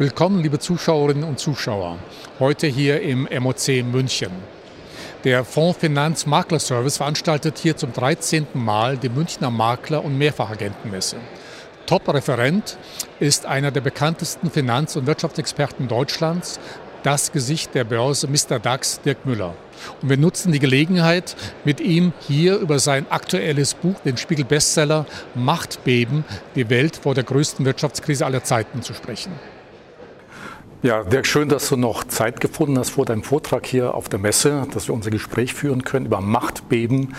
Willkommen, liebe Zuschauerinnen und Zuschauer, heute hier im MOC München. Der Fonds Finanz Makler Service veranstaltet hier zum 13. Mal die Münchner Makler- und Mehrfachagentenmesse. Top-Referent ist einer der bekanntesten Finanz- und Wirtschaftsexperten Deutschlands, das Gesicht der Börse Mr. DAX, Dirk Müller. Und wir nutzen die Gelegenheit, mit ihm hier über sein aktuelles Buch, den Spiegel-Bestseller Machtbeben, die Welt vor der größten Wirtschaftskrise aller Zeiten zu sprechen. Ja, Dirk, schön, dass du noch Zeit gefunden hast vor deinem Vortrag hier auf der Messe, dass wir unser Gespräch führen können über Machtbeben,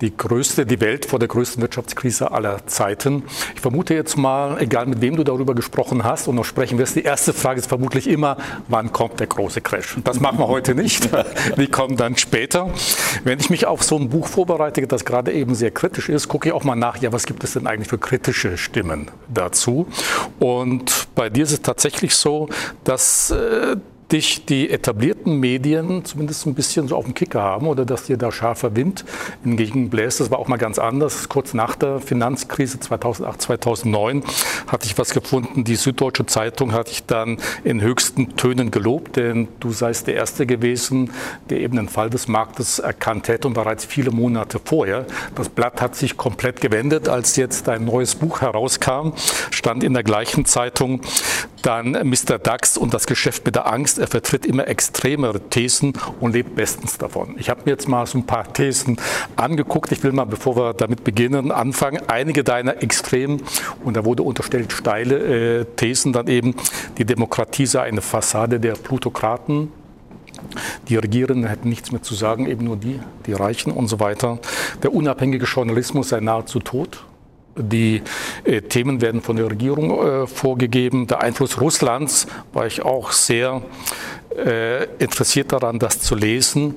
die größte, die Welt vor der größten Wirtschaftskrise aller Zeiten. Ich vermute jetzt mal, egal mit wem du darüber gesprochen hast und noch sprechen wirst, die erste Frage ist vermutlich immer, wann kommt der große Crash? Das machen wir heute nicht. Die kommen dann später. Wenn ich mich auf so ein Buch vorbereite, das gerade eben sehr kritisch ist, gucke ich auch mal nach, ja, was gibt es denn eigentlich für kritische Stimmen dazu? Und bei dir ist es tatsächlich so, dass äh, dich die etablierten Medien zumindest ein bisschen so auf dem Kicker haben oder dass dir da scharfer Wind entgegenbläst. Das war auch mal ganz anders. Kurz nach der Finanzkrise 2008, 2009 hatte ich was gefunden. Die Süddeutsche Zeitung hatte ich dann in höchsten Tönen gelobt, denn du seist der Erste gewesen, der eben den Fall des Marktes erkannt hätte und bereits viele Monate vorher. Das Blatt hat sich komplett gewendet, als jetzt ein neues Buch herauskam, stand in der gleichen Zeitung dann Mr. DAX und das Geschäft mit der Angst er vertritt immer extremere Thesen und lebt bestens davon. Ich habe mir jetzt mal so ein paar Thesen angeguckt. Ich will mal, bevor wir damit beginnen, anfangen. Einige deiner extremen, und da wurde unterstellt, steile äh, Thesen dann eben, die Demokratie sei eine Fassade der Plutokraten, die Regierenden hätten nichts mehr zu sagen, eben nur die, die Reichen und so weiter. Der unabhängige Journalismus sei nahezu tot. Die äh, Themen werden von der Regierung äh, vorgegeben. Der Einfluss Russlands war ich auch sehr äh, interessiert daran, das zu lesen.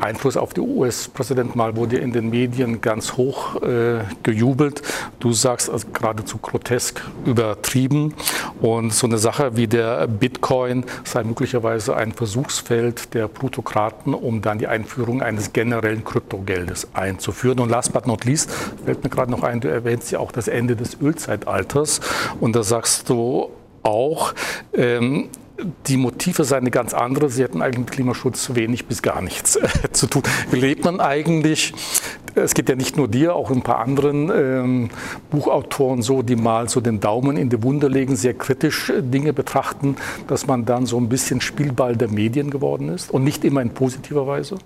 Einfluss auf die US-Präsidentenwahl wurde in den Medien ganz hoch äh, gejubelt. Du sagst also geradezu grotesk übertrieben. Und so eine Sache wie der Bitcoin sei möglicherweise ein Versuchsfeld der Plutokraten, um dann die Einführung eines generellen Kryptogeldes einzuführen. Und last but not least fällt mir gerade noch ein, du erwähnst ja auch das Ende des Ölzeitalters. Und da sagst du auch, ähm, die Motive seien eine ganz andere. Sie hätten eigentlich mit Klimaschutz wenig bis gar nichts äh, zu tun. Wie lebt man eigentlich? Es gibt ja nicht nur dir, auch ein paar anderen ähm, Buchautoren so, die mal so den Daumen in die Wunde legen, sehr kritisch äh, Dinge betrachten, dass man dann so ein bisschen Spielball der Medien geworden ist und nicht immer in positiver Weise?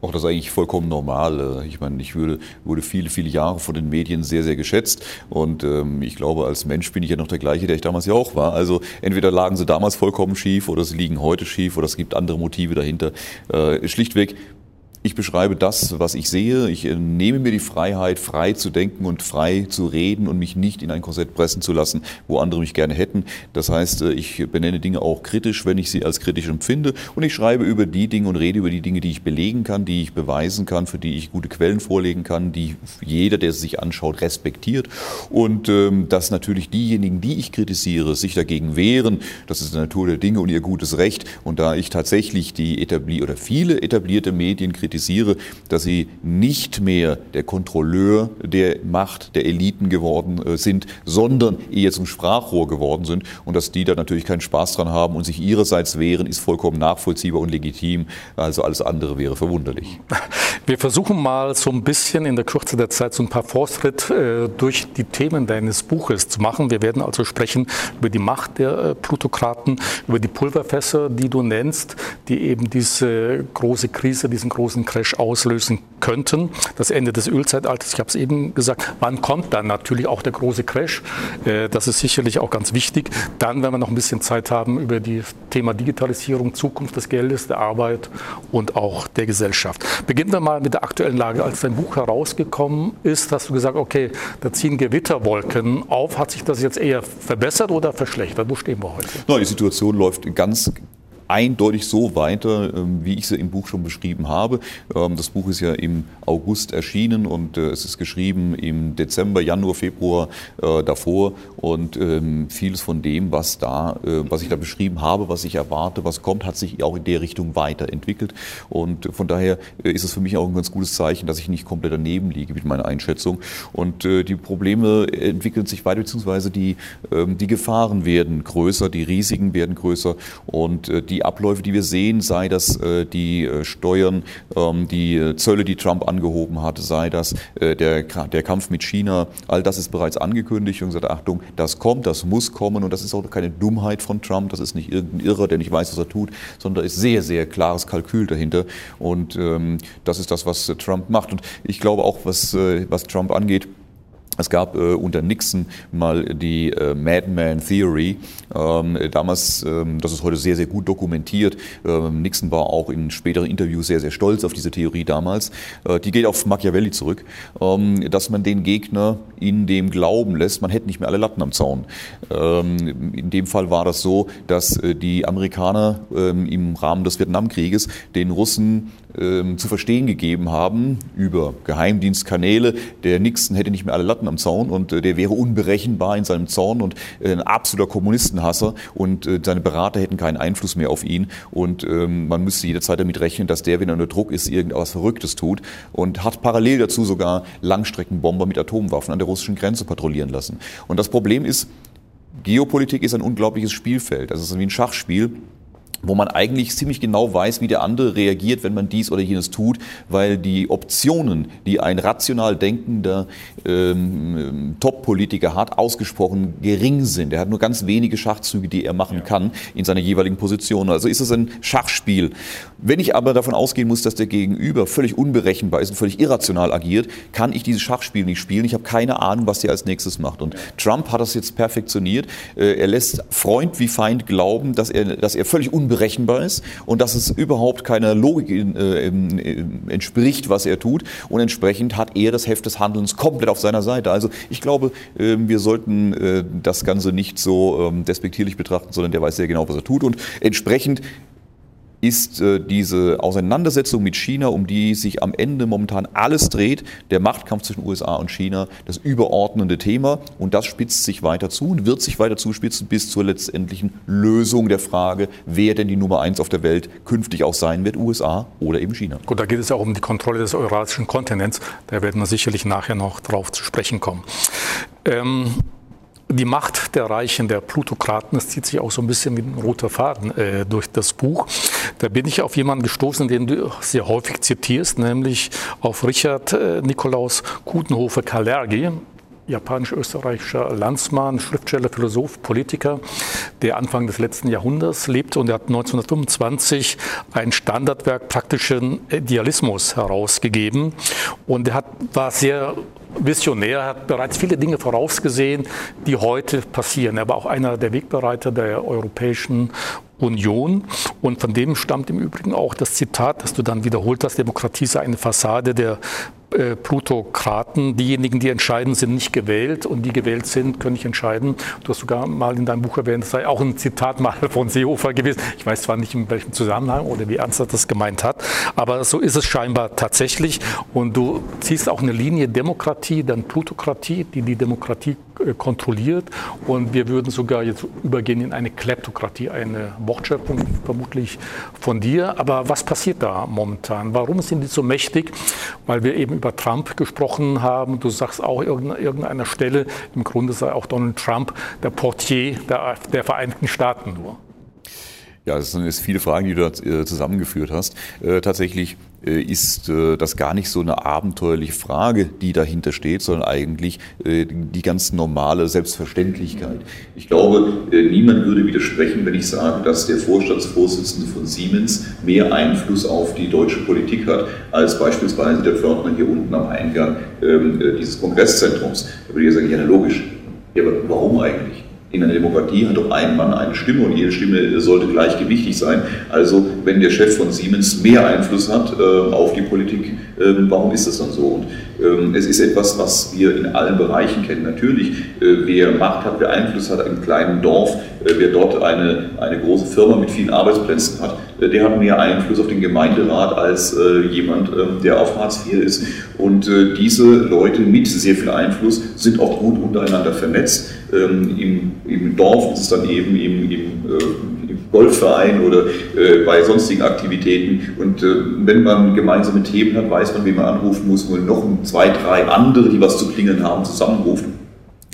Auch das ist eigentlich vollkommen normal. Äh, ich meine, ich würde, wurde viele, viele Jahre von den Medien sehr, sehr geschätzt. Und ähm, ich glaube, als Mensch bin ich ja noch der gleiche, der ich damals ja auch war. Also entweder lagen sie damals vollkommen schief oder sie liegen heute schief oder es gibt andere Motive dahinter. Äh, schlichtweg ich beschreibe das, was ich sehe. Ich äh, nehme mir die Freiheit, frei zu denken und frei zu reden und mich nicht in ein Korsett pressen zu lassen, wo andere mich gerne hätten. Das heißt, äh, ich benenne Dinge auch kritisch, wenn ich sie als kritisch empfinde. Und ich schreibe über die Dinge und rede über die Dinge, die ich belegen kann, die ich beweisen kann, für die ich gute Quellen vorlegen kann, die jeder, der sie sich anschaut, respektiert. Und ähm, dass natürlich diejenigen, die ich kritisiere, sich dagegen wehren, das ist die Natur der Dinge und ihr gutes Recht. Und da ich tatsächlich die etablierte oder viele etablierte Medien kritisiere, kritisiere, dass sie nicht mehr der Kontrolleur der Macht der Eliten geworden äh, sind, sondern eher zum Sprachrohr geworden sind und dass die da natürlich keinen Spaß dran haben und sich ihrerseits wehren, ist vollkommen nachvollziehbar und legitim. Also alles andere wäre verwunderlich. Wir versuchen mal so ein bisschen in der Kürze der Zeit so ein paar Fortschritt äh, durch die Themen deines Buches zu machen. Wir werden also sprechen über die Macht der äh, Plutokraten, über die Pulverfässer, die du nennst, die eben diese große Krise, diesen großen Crash auslösen könnten. Das Ende des Ölzeitalters, ich habe es eben gesagt. Wann kommt dann natürlich auch der große Crash? Äh, das ist sicherlich auch ganz wichtig. Dann, wenn wir noch ein bisschen Zeit haben, über das Thema Digitalisierung, Zukunft des Geldes, der Arbeit und auch der Gesellschaft. Beginnen wir mal mit der aktuellen Lage. Als dein Buch herausgekommen ist, hast du gesagt, okay, da ziehen Gewitterwolken auf. Hat sich das jetzt eher verbessert oder verschlechtert? Wo stehen wir heute? Die Situation läuft ganz eindeutig so weiter, ähm, wie ich sie im Buch schon beschrieben habe. Ähm, das Buch ist ja im August erschienen und äh, es ist geschrieben im Dezember, Januar, Februar äh, davor. Und ähm, vieles von dem, was da, äh, was ich da beschrieben habe, was ich erwarte, was kommt, hat sich auch in der Richtung weiterentwickelt. Und von daher ist es für mich auch ein ganz gutes Zeichen, dass ich nicht komplett daneben liege mit meiner Einschätzung. Und die Probleme entwickeln sich weiter, beziehungsweise die, die Gefahren werden größer, die Risiken werden größer. Und die die Abläufe, die wir sehen, sei das äh, die äh, Steuern, ähm, die Zölle, die Trump angehoben hat, sei das äh, der, der Kampf mit China, all das ist bereits angekündigt und gesagt, Achtung, das kommt, das muss kommen und das ist auch keine Dummheit von Trump, das ist nicht irgendein Irrer, der nicht weiß, was er tut, sondern da ist sehr, sehr klares Kalkül dahinter und ähm, das ist das, was Trump macht und ich glaube auch, was, was Trump angeht, es gab äh, unter Nixon mal die äh, Madman Theory. Ähm, damals, ähm, das ist heute sehr, sehr gut dokumentiert. Ähm, Nixon war auch in späteren Interviews sehr, sehr stolz auf diese Theorie damals. Äh, die geht auf Machiavelli zurück, ähm, dass man den Gegner in dem Glauben lässt, man hätte nicht mehr alle Latten am Zaun. Ähm, in dem Fall war das so, dass äh, die Amerikaner ähm, im Rahmen des Vietnamkrieges den Russen zu verstehen gegeben haben über Geheimdienstkanäle, der Nixon hätte nicht mehr alle Latten am Zaun und äh, der wäre unberechenbar in seinem Zorn und äh, ein absoluter Kommunistenhasser und äh, seine Berater hätten keinen Einfluss mehr auf ihn und ähm, man müsste jederzeit damit rechnen, dass der, wenn er unter Druck ist, irgendwas Verrücktes tut und hat parallel dazu sogar Langstreckenbomber mit Atomwaffen an der russischen Grenze patrouillieren lassen. Und das Problem ist, Geopolitik ist ein unglaubliches Spielfeld. Das ist wie ein Schachspiel wo man eigentlich ziemlich genau weiß, wie der andere reagiert, wenn man dies oder jenes tut, weil die Optionen, die ein rational denkender ähm, Top-Politiker hat, ausgesprochen gering sind. Er hat nur ganz wenige Schachzüge, die er machen ja. kann in seiner jeweiligen Position. Also ist es ein Schachspiel. Wenn ich aber davon ausgehen muss, dass der Gegenüber völlig unberechenbar ist und völlig irrational agiert, kann ich dieses Schachspiel nicht spielen. Ich habe keine Ahnung, was der als nächstes macht. Und Trump hat das jetzt perfektioniert. Äh, er lässt Freund wie Feind glauben, dass er, dass er völlig unberechenbar unberechenbar ist und dass es überhaupt keiner Logik äh, äh, entspricht, was er tut. Und entsprechend hat er das Heft des Handelns komplett auf seiner Seite. Also ich glaube, äh, wir sollten äh, das Ganze nicht so ähm, despektierlich betrachten, sondern der weiß sehr genau, was er tut. Und entsprechend ist äh, diese Auseinandersetzung mit China, um die sich am Ende momentan alles dreht, der Machtkampf zwischen USA und China, das überordnende Thema. Und das spitzt sich weiter zu und wird sich weiter zuspitzen bis zur letztendlichen Lösung der Frage, wer denn die Nummer eins auf der Welt künftig auch sein wird, USA oder eben China. Gut, da geht es ja auch um die Kontrolle des eurasischen Kontinents. Da werden wir sicherlich nachher noch drauf zu sprechen kommen. Ähm die Macht der Reichen, der Plutokraten, das zieht sich auch so ein bisschen wie ein roter Faden äh, durch das Buch. Da bin ich auf jemanden gestoßen, den du sehr häufig zitierst, nämlich auf Richard äh, Nikolaus Kutenhofer Kalergi, japanisch-österreichischer Landsmann, Schriftsteller, Philosoph, Politiker, der Anfang des letzten Jahrhunderts lebte und er hat 1925 ein Standardwerk praktischen Idealismus herausgegeben und er hat, war sehr Visionär, hat bereits viele Dinge vorausgesehen, die heute passieren. Er war auch einer der Wegbereiter der Europäischen Union. Und von dem stammt im Übrigen auch das Zitat, das du dann wiederholt hast, Demokratie sei eine Fassade der äh, Plutokraten. Diejenigen, die entscheiden, sind nicht gewählt und die gewählt sind, können nicht entscheiden. Du hast sogar mal in deinem Buch erwähnt, das sei auch ein Zitat mal von Seehofer gewesen. Ich weiß zwar nicht, in welchem Zusammenhang oder wie ernst er das gemeint hat, aber so ist es scheinbar tatsächlich. Und du ziehst auch eine Linie Demokratie, dann Plutokratie, die die Demokratie äh, kontrolliert. Und wir würden sogar jetzt übergehen in eine Kleptokratie, eine Wortschöpfung vermutlich von dir. Aber was passiert da momentan? Warum sind die so mächtig? Weil wir eben über Trump gesprochen haben. Du sagst auch irgendeiner Stelle, im Grunde sei auch Donald Trump der Portier der, der Vereinigten Staaten nur. Ja, das sind jetzt viele Fragen, die du da äh, zusammengeführt hast. Äh, tatsächlich äh, ist das gar nicht so eine abenteuerliche Frage, die dahinter steht, sondern eigentlich die ganz normale Selbstverständlichkeit. Ich glaube, niemand würde widersprechen, wenn ich sage, dass der Vorstandsvorsitzende von Siemens mehr Einfluss auf die deutsche Politik hat, als beispielsweise der Pförtner hier unten am Eingang ähm, dieses Kongresszentrums. Da würde ich sagen, ja, logisch. Ja, aber warum eigentlich? In einer Demokratie hat doch ein Mann eine Stimme und jede Stimme sollte gleichgewichtig sein. Also wenn der Chef von Siemens mehr Einfluss hat äh, auf die Politik, äh, warum ist das dann so? Und es ist etwas, was wir in allen Bereichen kennen. Natürlich, äh, wer Macht hat, wer Einfluss hat, im kleinen Dorf, äh, wer dort eine, eine große Firma mit vielen Arbeitsplätzen hat, äh, der hat mehr Einfluss auf den Gemeinderat als jemand, ähm, der auf Hartz IV ist. Und diese Leute mit sehr viel Einfluss sind auch gut untereinander vernetzt. Ähm, Im, im Dorf ist es dann eben im, im Golfverein oder äh, bei sonstigen Aktivitäten. Und äh, wenn man gemeinsame Themen hat, weiß man, wie man anrufen muss, und noch zwei, drei andere, die was zu klingeln haben, zusammenrufen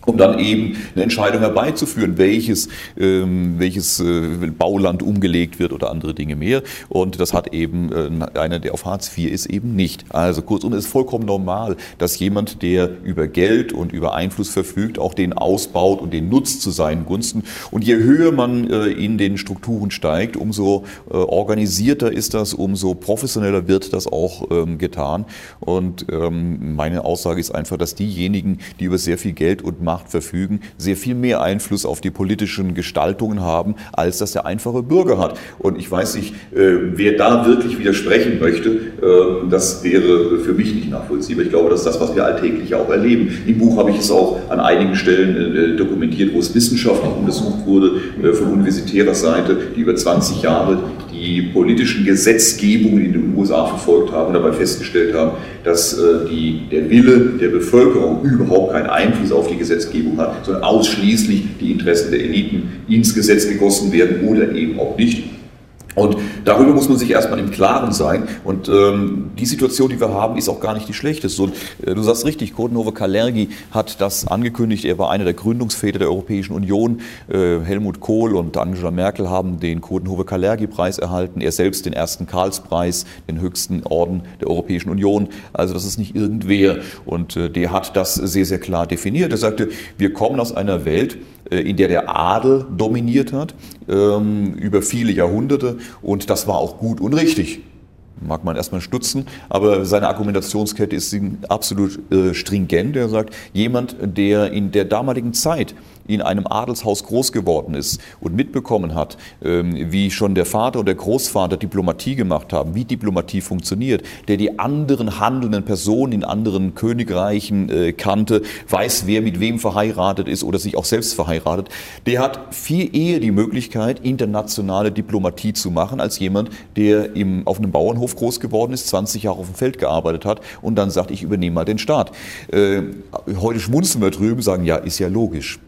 um dann eben eine Entscheidung herbeizuführen, welches, ähm, welches äh, Bauland umgelegt wird oder andere Dinge mehr. Und das hat eben äh, einer, der auf Hartz IV ist, eben nicht. Also kurzum, es ist vollkommen normal, dass jemand, der über Geld und über Einfluss verfügt, auch den ausbaut und den nutzt zu seinen Gunsten. Und je höher man äh, in den Strukturen steigt, umso äh, organisierter ist das, umso professioneller wird das auch ähm, getan. Und ähm, meine Aussage ist einfach, dass diejenigen, die über sehr viel Geld und Macht Macht verfügen, sehr viel mehr Einfluss auf die politischen Gestaltungen haben, als das der einfache Bürger hat. Und ich weiß nicht, äh, wer da wirklich widersprechen möchte, äh, das wäre für mich nicht nachvollziehbar. Ich glaube, das ist das, was wir alltäglich auch erleben. Im Buch habe ich es auch an einigen Stellen äh, dokumentiert, wo es wissenschaftlich untersucht wurde von universitärer Seite, die über 20 Jahre die politischen Gesetzgebungen in den USA verfolgt haben und dabei festgestellt haben, dass äh, die, der Wille der Bevölkerung überhaupt keinen Einfluss auf die Gesetzgebung hat, sondern ausschließlich die Interessen der Eliten ins Gesetz gegossen werden oder eben auch nicht. Und darüber muss man sich erstmal im Klaren sein. Und ähm, die Situation, die wir haben, ist auch gar nicht die schlechteste. Und äh, du sagst richtig, Codenhove Kalergi hat das angekündigt. Er war einer der Gründungsväter der Europäischen Union. Äh, Helmut Kohl und Angela Merkel haben den Codenhove Kalergi Preis erhalten. Er selbst den ersten Karlspreis, den höchsten Orden der Europäischen Union. Also das ist nicht irgendwer. Und äh, der hat das sehr, sehr klar definiert. Er sagte, wir kommen aus einer Welt, in der der Adel dominiert hat ähm, über viele Jahrhunderte und das war auch gut und richtig mag man erstmal stutzen, aber seine Argumentationskette ist absolut äh, stringent. Er sagt, jemand, der in der damaligen Zeit in einem Adelshaus groß geworden ist und mitbekommen hat, ähm, wie schon der Vater und der Großvater Diplomatie gemacht haben, wie Diplomatie funktioniert, der die anderen handelnden Personen in anderen Königreichen äh, kannte, weiß, wer mit wem verheiratet ist oder sich auch selbst verheiratet, der hat viel eher die Möglichkeit, internationale Diplomatie zu machen, als jemand, der im, auf einem Bauernhof groß geworden ist, 20 Jahre auf dem Feld gearbeitet hat und dann sagt, ich übernehme mal den Staat. Äh, heute schmunzeln wir drüben, sagen, ja, ist ja logisch.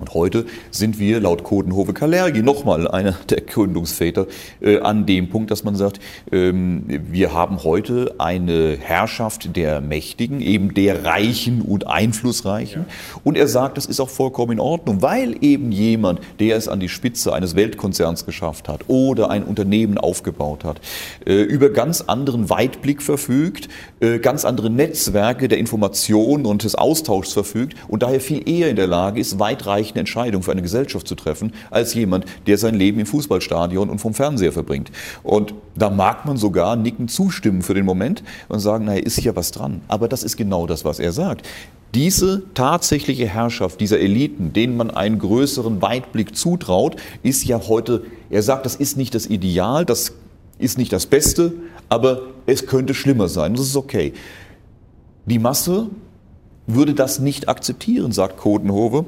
Und heute sind wir laut Kodenhove Kalergi nochmal einer der Gründungsväter äh, an dem Punkt, dass man sagt, ähm, wir haben heute eine Herrschaft der Mächtigen, eben der Reichen und Einflussreichen. Ja. Und er sagt, das ist auch vollkommen in Ordnung, weil eben jemand, der es an die Spitze eines Weltkonzerns geschafft hat oder ein Unternehmen aufgebaut hat, äh, über ganz anderen Weitblick verfügt, äh, ganz andere Netzwerke der Information und des Austauschs verfügt und daher viel eher in der Lage ist, weitreichend eine Entscheidung für eine Gesellschaft zu treffen, als jemand, der sein Leben im Fußballstadion und vom Fernseher verbringt. Und da mag man sogar nicken zustimmen für den Moment und sagen, naja, ist ja was dran. Aber das ist genau das, was er sagt. Diese tatsächliche Herrschaft dieser Eliten, denen man einen größeren Weitblick zutraut, ist ja heute, er sagt, das ist nicht das Ideal, das ist nicht das Beste, aber es könnte schlimmer sein. Das ist okay. Die Masse würde das nicht akzeptieren, sagt Kodenhove.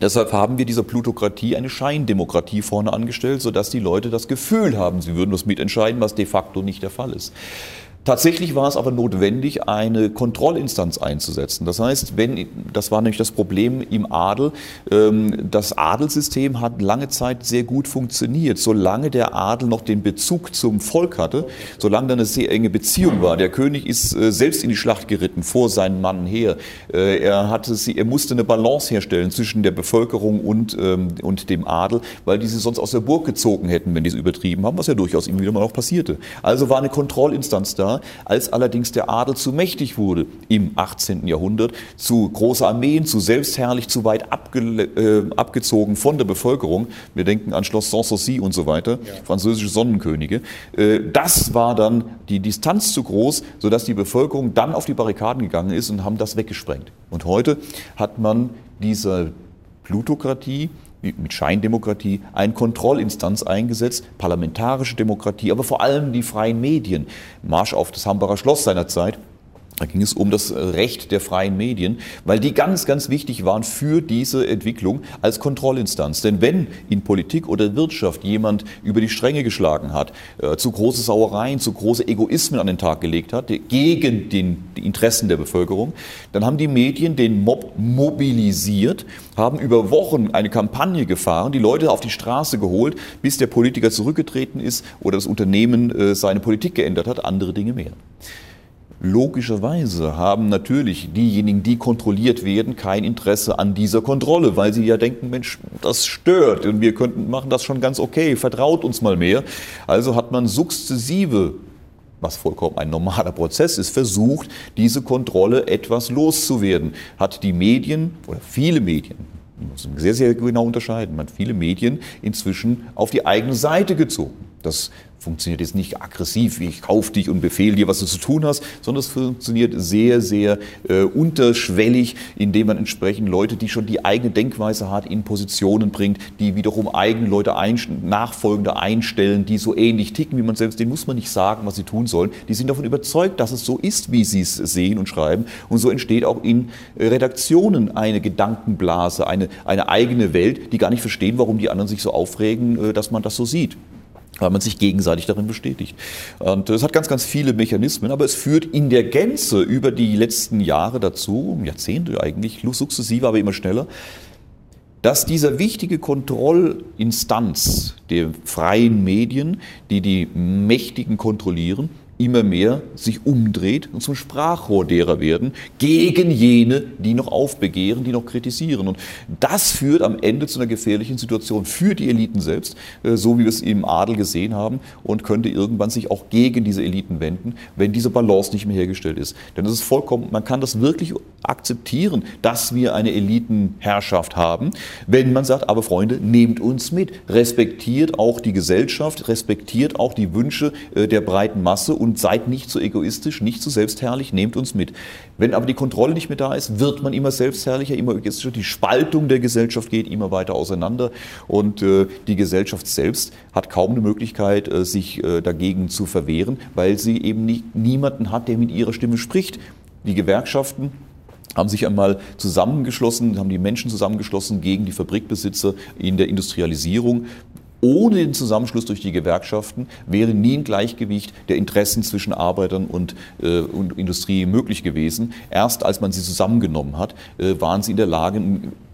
Deshalb haben wir dieser Plutokratie eine Scheindemokratie vorne angestellt, sodass die Leute das Gefühl haben, sie würden das mitentscheiden, was de facto nicht der Fall ist. Tatsächlich war es aber notwendig, eine Kontrollinstanz einzusetzen. Das heißt, wenn, das war nämlich das Problem im Adel, ähm, das Adelssystem hat lange Zeit sehr gut funktioniert. Solange der Adel noch den Bezug zum Volk hatte, solange da eine sehr enge Beziehung war. Der König ist äh, selbst in die Schlacht geritten, vor seinen Mann her. Äh, er, hatte sie, er musste eine Balance herstellen zwischen der Bevölkerung und, ähm, und dem Adel, weil die sie sonst aus der Burg gezogen hätten, wenn die es übertrieben haben, was ja durchaus immer wieder mal auch passierte. Also war eine Kontrollinstanz da als allerdings der Adel zu mächtig wurde im 18. Jahrhundert, zu große Armeen, zu selbstherrlich, zu weit abge, äh, abgezogen von der Bevölkerung. Wir denken an Schloss Sanssouci und so weiter, ja. französische Sonnenkönige. Äh, das war dann die Distanz zu groß, sodass die Bevölkerung dann auf die Barrikaden gegangen ist und haben das weggesprengt. Und heute hat man diese Plutokratie, mit Scheindemokratie eine Kontrollinstanz eingesetzt, parlamentarische Demokratie, aber vor allem die freien Medien. Marsch auf das Hambacher Schloss seinerzeit Da ging es um das Recht der freien Medien, weil die ganz, ganz wichtig waren für diese Entwicklung als Kontrollinstanz. Denn wenn in Politik oder Wirtschaft jemand über die Stränge geschlagen hat, äh, zu große Sauereien, zu große Egoismen an den Tag gelegt hat, gegen den, die Interessen der Bevölkerung, dann haben die Medien den Mob mobilisiert, haben über Wochen eine Kampagne gefahren, die Leute auf die Straße geholt, bis der Politiker zurückgetreten ist oder das Unternehmen äh, seine Politik geändert hat, andere Dinge mehr. Logischerweise haben natürlich diejenigen, die kontrolliert werden, kein Interesse an dieser Kontrolle, weil sie ja denken, Mensch, das stört und wir könnten machen das schon ganz okay, vertraut uns mal mehr. Also hat man sukzessive was vollkommen ein normaler Prozess ist, versucht, diese Kontrolle etwas loszuwerden. Hat die Medien oder viele Medien, man muss sehr, sehr genau unterscheiden, man hat viele Medien inzwischen auf die eigene Seite gezogen. Das funktioniert jetzt nicht aggressiv, wie ich kaufe dich und befehle dir, was du zu tun hast, sondern es funktioniert sehr, sehr äh, unterschwellig, indem man entsprechend Leute, die schon die eigene Denkweise hat, in Positionen bringt, die wiederum eigene Leute ein, Nachfolgende einstellen, die so ähnlich ticken wie man selbst, denen muss man nicht sagen, was sie tun sollen. Die sind davon überzeugt, dass es so ist, wie sie es sehen und schreiben. Und so entsteht auch in Redaktionen eine Gedankenblase, eine, eine eigene Welt, die gar nicht verstehen, warum die anderen sich so aufregen, äh, dass man das so sieht weil man sich gegenseitig darin bestätigt. Und es hat ganz, ganz viele Mechanismen, aber es führt in der Gänze über die letzten Jahre dazu, Jahrzehnte eigentlich, sukzessive, aber immer schneller, dass dieser wichtige Kontrollinstanz der freien Medien, die die Mächtigen kontrollieren, immer mehr sich umdreht und zum Sprachrohr derer werden, gegen jene, die noch aufbegehren, die noch kritisieren. Und das führt am Ende zu einer gefährlichen Situation für die Eliten selbst, äh, so wie wir es im Adel gesehen haben, und könnte irgendwann sich auch gegen diese Eliten wenden, wenn diese Balance nicht mehr hergestellt ist. Denn es ist vollkommen, man kann das wirklich akzeptieren, dass wir eine Elitenherrschaft haben, wenn man sagt, aber Freunde, nehmt uns mit, respektiert auch die Gesellschaft, respektiert auch die Wünsche äh, der breiten Masse und und seid nicht so egoistisch, nicht so selbstherrlich, nehmt uns mit. Wenn aber die Kontrolle nicht mehr da ist, wird man immer selbstherrlicher, immer egoistischer. Die Spaltung der Gesellschaft geht immer weiter auseinander und äh, die Gesellschaft selbst hat kaum eine Möglichkeit, äh, sich äh, dagegen zu verwehren, weil sie eben nicht, niemanden hat, der mit ihrer Stimme spricht. Die Gewerkschaften haben sich einmal zusammengeschlossen, haben die Menschen zusammengeschlossen gegen die Fabrikbesitzer in der Industrialisierung. Ohne den Zusammenschluss durch die Gewerkschaften wäre nie ein Gleichgewicht der Interessen zwischen Arbeitern und, äh, und Industrie möglich gewesen. Erst als man sie zusammengenommen hat, äh, waren sie in der Lage,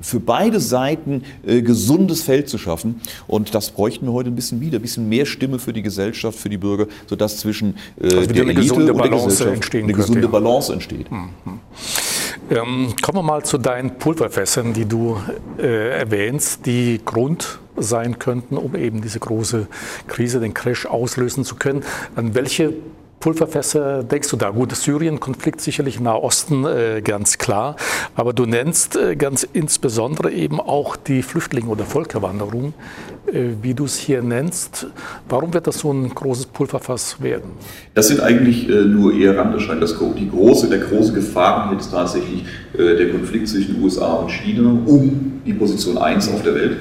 für beide Seiten äh, gesundes Feld zu schaffen. Und das bräuchten wir heute ein bisschen wieder, ein bisschen mehr Stimme für die Gesellschaft, für die Bürger, sodass zwischen äh, also der Elite und der Gesellschaft eine gesunde ja. Balance entsteht. Mhm. Ähm, kommen wir mal zu deinen Pulverfässern, die du äh, erwähnst, die Grund sein könnten, um eben diese große Krise, den Crash auslösen zu können. An welche Pulverfässer denkst du da? Gut, Syrien-Konflikt sicherlich Nahosten, äh, ganz klar. Aber du nennst äh, ganz insbesondere eben auch die Flüchtlinge oder Völkerwanderung, äh, wie du es hier nennst. Warum wird das so ein großes Pulverfass werden? Das sind eigentlich äh, nur eher Randerscheinungen. Die große, der große Gefahrenherd ist tatsächlich äh, der Konflikt zwischen USA und China um die Position 1 auf der Welt.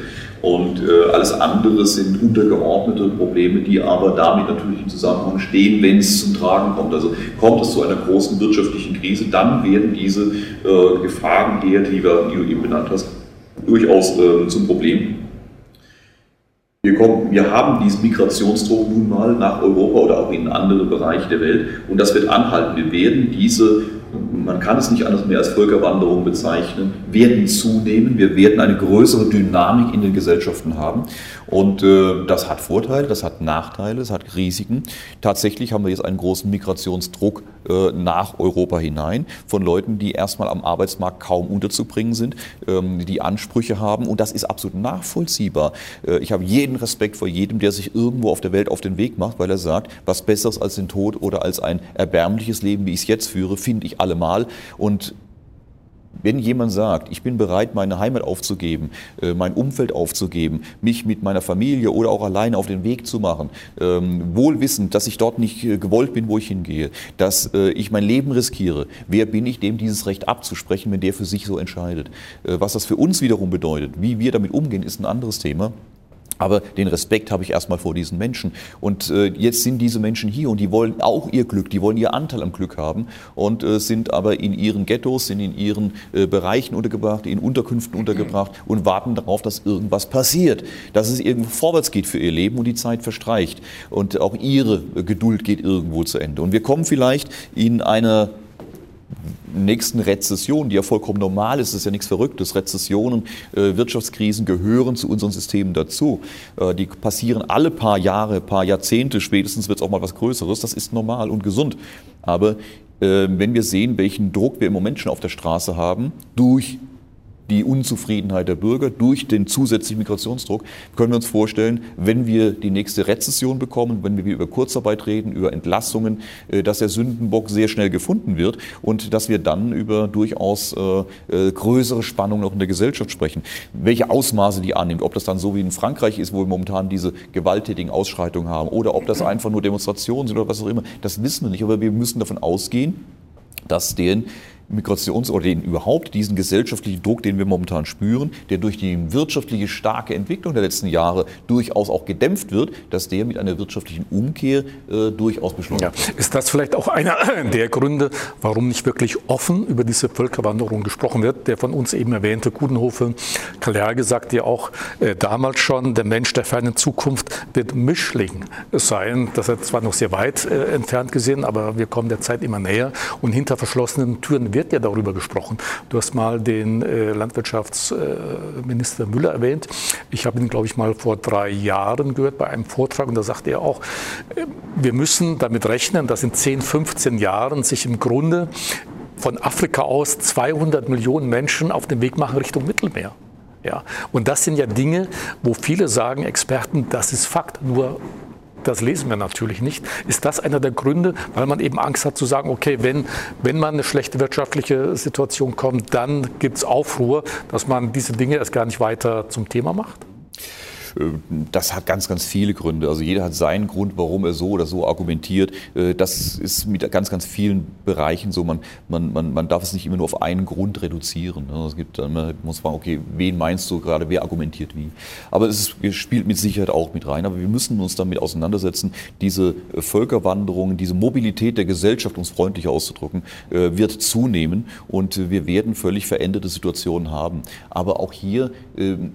Und äh, alles andere sind untergeordnete Probleme, die aber damit natürlich im Zusammenhang stehen, wenn es zum Tragen kommt. Also kommt es zu einer großen wirtschaftlichen Krise, dann werden diese äh, Gefahren, die, du eben benannt hast, durchaus äh, zum Problem. Wir, kommen, wir haben diesen Migrationsdruck nun mal nach Europa oder auch in andere Bereiche der Welt und das wird anhalten. Wir werden diese man kann es nicht anders mehr als Völkerwanderung bezeichnen, werden zunehmen. Wir werden eine größere Dynamik in den Gesellschaften haben. Und äh, das hat Vorteile, das hat Nachteile, es hat Risiken. Tatsächlich haben wir jetzt einen großen Migrationsdruck äh, nach Europa hinein von Leuten, die erstmal am Arbeitsmarkt kaum unterzubringen sind, ähm, die Ansprüche haben. Und das ist absolut nachvollziehbar. Äh, ich habe jeden Respekt vor jedem, der sich irgendwo auf der Welt auf den Weg macht, weil er sagt, was Besseres als den Tod oder als ein erbärmliches Leben, wie ich es jetzt führe, finde ich allemal. Und wenn jemand sagt, ich bin bereit, meine Heimat aufzugeben, äh, mein Umfeld aufzugeben, mich mit meiner Familie oder auch alleine auf den Weg zu machen, ähm, wohl wissend, dass ich dort nicht äh, gewollt bin, wo ich hingehe, dass äh, ich mein Leben riskiere, wer bin ich, dem dieses Recht abzusprechen, wenn der für sich so entscheidet? Was das für uns wiederum bedeutet, wie wir damit umgehen, ist ein anderes Thema. Aber den Respekt habe ich erstmal vor diesen Menschen. Und äh, jetzt sind diese Menschen hier und die wollen auch ihr Glück, die wollen ihr Anteil am Glück haben und äh, sind aber in ihren Ghettos, sind in ihren äh, Bereichen untergebracht, in Unterkünften untergebracht mhm. und warten darauf, dass irgendwas passiert, dass es irgendwo vorwärts geht für ihr Leben und die Zeit verstreicht. Und auch ihre Geduld geht irgendwo zu Ende. Und wir kommen vielleicht in einer nächsten Rezession, die ja vollkommen normal ist, ist ja nichts Verrücktes. Rezessionen, äh, Wirtschaftskrisen gehören zu unseren Systemen dazu. Äh, die passieren alle paar Jahre, paar Jahrzehnte, spätestens wird es auch mal was Größeres. Das ist normal und gesund. Aber äh, wenn wir sehen, welchen Druck wir im Moment schon auf der Straße haben, durch die Unzufriedenheit der Bürger durch den zusätzlichen Migrationsdruck, können wir uns vorstellen, wenn wir die nächste Rezession bekommen, wenn wir über Kurzarbeit reden, über Entlassungen, äh, dass der Sündenbock sehr schnell gefunden wird und dass wir dann über durchaus äh, äh, größere Spannungen noch in der Gesellschaft sprechen. Welche Ausmaße die annimmt, ob das dann so wie in Frankreich ist, wo wir momentan diese gewalttätigen Ausschreitungen haben, oder ob das einfach nur Demonstrationen sind oder was auch immer, das wissen wir nicht, aber wir müssen davon ausgehen, dass den Migrations- oder den überhaupt diesen gesellschaftlichen Druck, den wir momentan spüren, der durch die wirtschaftliche starke Entwicklung der letzten Jahre durchaus auch gedämpft wird, dass der mit einer wirtschaftlichen Umkehr äh, durchaus beschleunigt ja. Ist das vielleicht auch einer der Gründe, warum nicht wirklich offen über diese Völkerwanderung gesprochen wird? Der von uns eben erwähnte Kudenhofe Kalerge sagte ja auch äh, damals schon, der Mensch der fernen Zukunft wird Mischling sein. Das ist zwar noch sehr weit äh, entfernt gesehen, aber wir kommen der Zeit immer näher und hinter verschlossenen Türen wird ja darüber gesprochen. Du hast mal den äh, Landwirtschaftsminister Müller erwähnt. Ich habe ihn, glaube ich, mal vor drei Jahren gehört bei einem Vortrag und da sagte er auch, äh, wir müssen damit rechnen, dass in 10, 15 Jahren sich im Grunde von Afrika aus 200 Millionen Menschen auf den Weg machen Richtung Mittelmeer. Ja, und das sind ja Dinge, wo viele sagen, Experten, das ist Fakt. Nur das lesen wir natürlich nicht. Ist das einer der Gründe, weil man eben Angst hat zu sagen, okay, wenn, wenn man eine schlechte wirtschaftliche Situation kommt, dann gibt es Aufruhr, dass man diese Dinge erst gar nicht weiter zum Thema macht? Äh, das hat ganz, ganz viele Gründe. Also jeder hat seinen Grund, warum er so oder so argumentiert. Äh, das ist mit ganz, ganz vielen Bereichen so. Man, man, man, man darf es nicht immer nur auf einen Grund reduzieren. Es gibt dann, man muss fragen, okay, wen meinst du gerade, wer argumentiert wie? Aber es spielt mit Sicherheit auch mit rein. Aber wir müssen uns damit auseinandersetzen. Diese Völkerwanderung, diese Mobilität der Gesellschaft, um es freundlich auszudrücken, äh, wird zunehmen und wir werden völlig veränderte Situationen haben. Aber auch hier,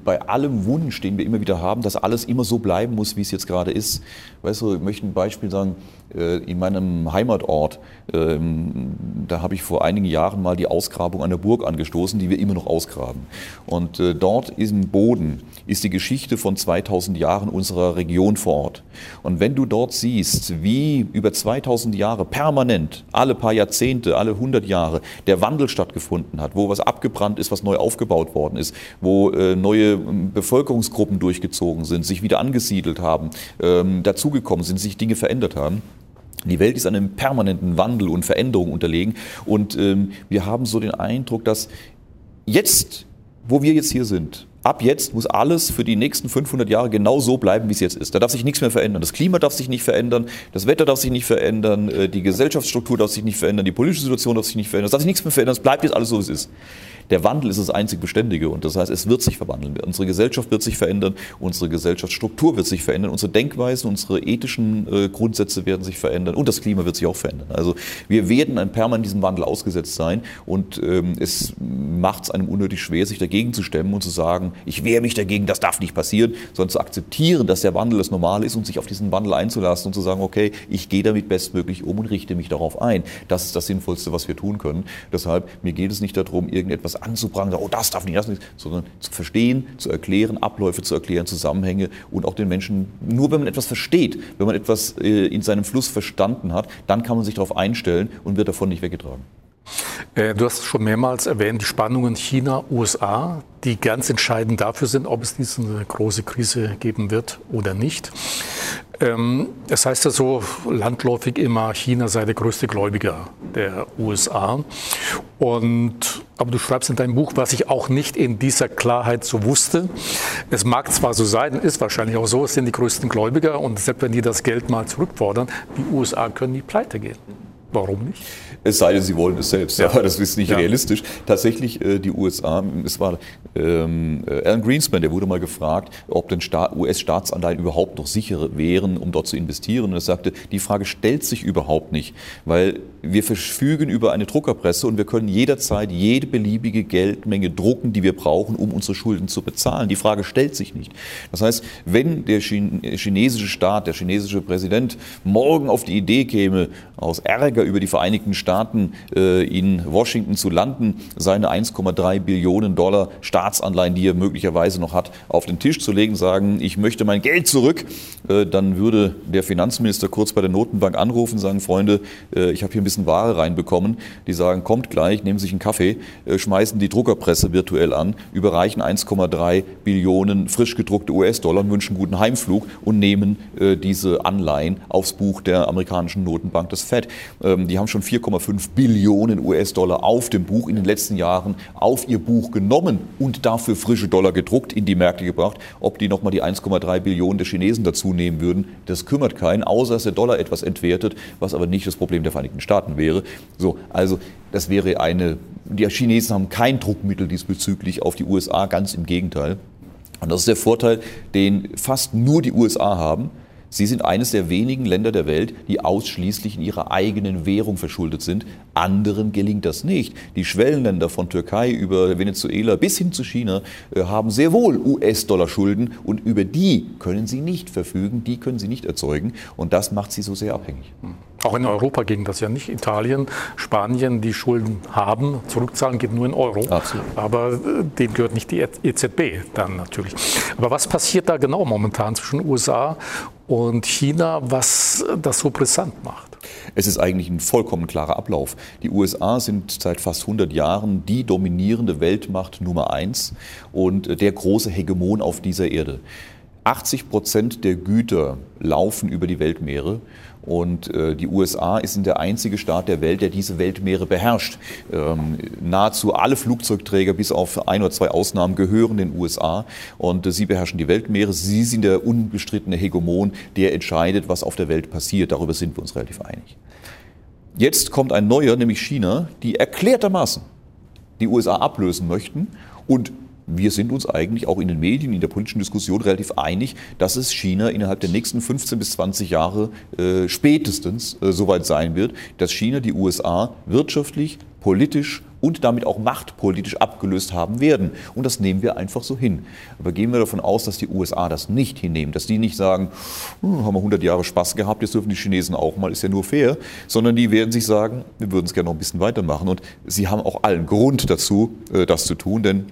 bei allem Wunsch, den wir immer wieder haben, haben, dass alles immer so bleiben muss, wie es jetzt gerade ist. Weißt du, ich möchte ein Beispiel sagen, in meinem Heimatort, ähm, da habe ich vor einigen Jahren mal die Ausgrabung einer Burg angestoßen, die wir immer noch ausgraben. Und äh, dort im Boden ist die Geschichte von 2000 Jahren unserer Region vor Ort. Und wenn du dort siehst, wie über 2000 Jahre permanent, alle paar Jahrzehnte, alle 100 Jahre, der Wandel stattgefunden hat, wo was abgebrannt ist, was neu aufgebaut worden ist, wo äh, neue ähm, Bevölkerungsgruppen durchgezogen sind, sich wieder angesiedelt haben, ähm, dazugekommen sind, sich Dinge verändert haben, die Welt ist einem permanenten Wandel und Veränderung unterlegen. Und ähm, wir haben so den Eindruck, dass jetzt, wo wir jetzt hier sind, ab jetzt muss alles für die nächsten 500 Jahre genau so bleiben, wie es jetzt ist. Da darf sich nichts mehr verändern. Das Klima darf sich nicht verändern, das Wetter darf sich nicht verändern, äh, die Gesellschaftsstruktur darf sich nicht verändern, die politische Situation darf sich nicht verändern. Es darf sich nichts mehr verändern, es bleibt jetzt alles so, wie es ist. Der Wandel ist das einzig Beständige und das heißt, es wird sich verwandeln. Unsere Gesellschaft wird sich verändern, unsere Gesellschaftsstruktur wird sich verändern, unsere Denkweisen, unsere ethischen äh, Grundsätze werden sich verändern und das Klima wird sich auch verändern. Also wir werden ein permanent diesem Wandel ausgesetzt sein und ähm, es macht es einem unnötig schwer, sich dagegen zu stemmen und zu sagen, ich wehre mich dagegen, das darf nicht passieren, sondern zu akzeptieren, dass der Wandel das Normale ist und sich auf diesen Wandel einzulassen und zu sagen, okay, ich gehe damit bestmöglich um und richte mich darauf ein. Das ist das Sinnvollste, was wir tun können. Deshalb, mir geht es nicht darum, irgendetwas anzuprangern, oh, das darf nicht, das nicht, sondern zu verstehen, zu erklären, Abläufe zu erklären, Zusammenhänge und auch den Menschen, nur wenn man etwas versteht, wenn man etwas äh, in seinem Fluss verstanden hat, dann kann man sich darauf einstellen und wird davon nicht weggetragen. Äh, du hast schon mehrmals erwähnt, die Spannungen China, USA, die ganz entscheidend dafür sind, ob es diese große Krise geben wird oder nicht. Ähm, es heißt ja so landläufig immer, China sei der größte Gläubiger der USA. Und, aber du schreibst in deinem Buch, was ich auch nicht in dieser Klarheit so wusste. Es mag zwar so sein, ist wahrscheinlich auch so, es sind die größten Gläubiger und selbst wenn die das Geld mal zurückfordern, die USA können die pleite gehen. Warum nicht? Es sei denn, sie wollen es selbst, ja. aber das ist nicht ja. realistisch. Tatsächlich, äh, die USA, es war ähm, äh, Alan Greenspan, der wurde mal gefragt, ob denn US-Staatsanleihen überhaupt noch sicher wären, um dort zu investieren. Und er sagte, die Frage stellt sich überhaupt nicht, weil wir verfügen über eine Druckerpresse und wir können jederzeit jede beliebige Geldmenge drucken, die wir brauchen, um unsere Schulden zu bezahlen. Die Frage stellt sich nicht. Das heißt, wenn der chinesische Staat, der chinesische Präsident morgen auf die Idee käme, aus Ärger über die Vereinigten Staaten äh, in Washington zu landen, seine 1,3 Billionen Dollar Staatsanleihen, die er möglicherweise noch hat, auf den Tisch zu legen, sagen, ich möchte mein Geld zurück, äh, dann würde der Finanzminister kurz bei der Notenbank anrufen, sagen, Freunde, äh, ich habe hier ein bisschen Ware reinbekommen. Die sagen, kommt gleich, nehmen sich einen Kaffee, schmeißen die Druckerpresse virtuell an, überreichen 1,3 Billionen frisch gedruckte US-Dollar, wünschen guten Heimflug und nehmen diese Anleihen aufs Buch der amerikanischen Notenbank, das Fed. Ähm, die haben schon 4,5 Billionen US-Dollar auf dem Buch in den letzten Jahren auf ihr Buch genommen und dafür frische Dollar gedruckt in die Märkte gebracht. Ob die nochmal die 1,3 Billionen der Chinesen dazu nehmen würden, das kümmert keinen, außer dass der Dollar etwas entwertet, was aber nicht das Problem der Vereinigten Staaten wäre. So, also das wäre eine, die Chinesen haben kein Druckmittel diesbezüglich auf die USA, ganz im Gegenteil. Und das ist der Vorteil, den fast nur die USA haben. Sie sind eines der wenigen Länder der Welt, die ausschließlich in ihrer eigenen Währung verschuldet sind. Anderen gelingt das nicht. Die Schwellenländer von Türkei über Venezuela bis hin zu China äh, haben sehr wohl US-Dollar-Schulden und über die können sie nicht verfügen, die können sie nicht erzeugen und das macht sie so sehr abhängig. Auch in Europa ging das ja nicht. Italien, Spanien, die Schulden haben, zurückzahlen geht nur in Euro. Absolut. Aber äh, dem gehört nicht die EZB dann natürlich. Aber was passiert da genau momentan zwischen USA und China, was das so brisant macht? Es ist eigentlich ein vollkommen klarer Ablauf. Die USA sind seit fast 100 Jahren die dominierende Weltmacht Nummer eins und der große Hegemon auf dieser Erde. 80 Prozent der Güter laufen über die Weltmeere und äh, die USA ist der einzige Staat der Welt, der diese Weltmeere beherrscht. Ähm, nahezu alle Flugzeugträger, bis auf ein oder zwei Ausnahmen, gehören den USA. Und äh, sie beherrschen die Weltmeere. Sie sind der unbestrittene Hegemon, der entscheidet, was auf der Welt passiert. Darüber sind wir uns relativ einig. Jetzt kommt ein neuer, nämlich China, die erklärtermaßen die USA ablösen möchten und wir sind uns eigentlich auch in den Medien, in der politischen Diskussion relativ einig, dass es China innerhalb der nächsten 15 bis 20 Jahre äh, spätestens äh, soweit sein wird, dass China die USA wirtschaftlich, politisch und damit auch machtpolitisch abgelöst haben werden. Und das nehmen wir einfach so hin. Aber gehen wir davon aus, dass die USA das nicht hinnehmen, dass die nicht sagen, hm, haben wir 100 Jahre Spaß gehabt, jetzt dürfen die Chinesen auch mal, ist ja nur fair, sondern die werden sich sagen, wir würden es gerne noch ein bisschen weitermachen. Und sie haben auch allen Grund dazu, äh, das zu tun, denn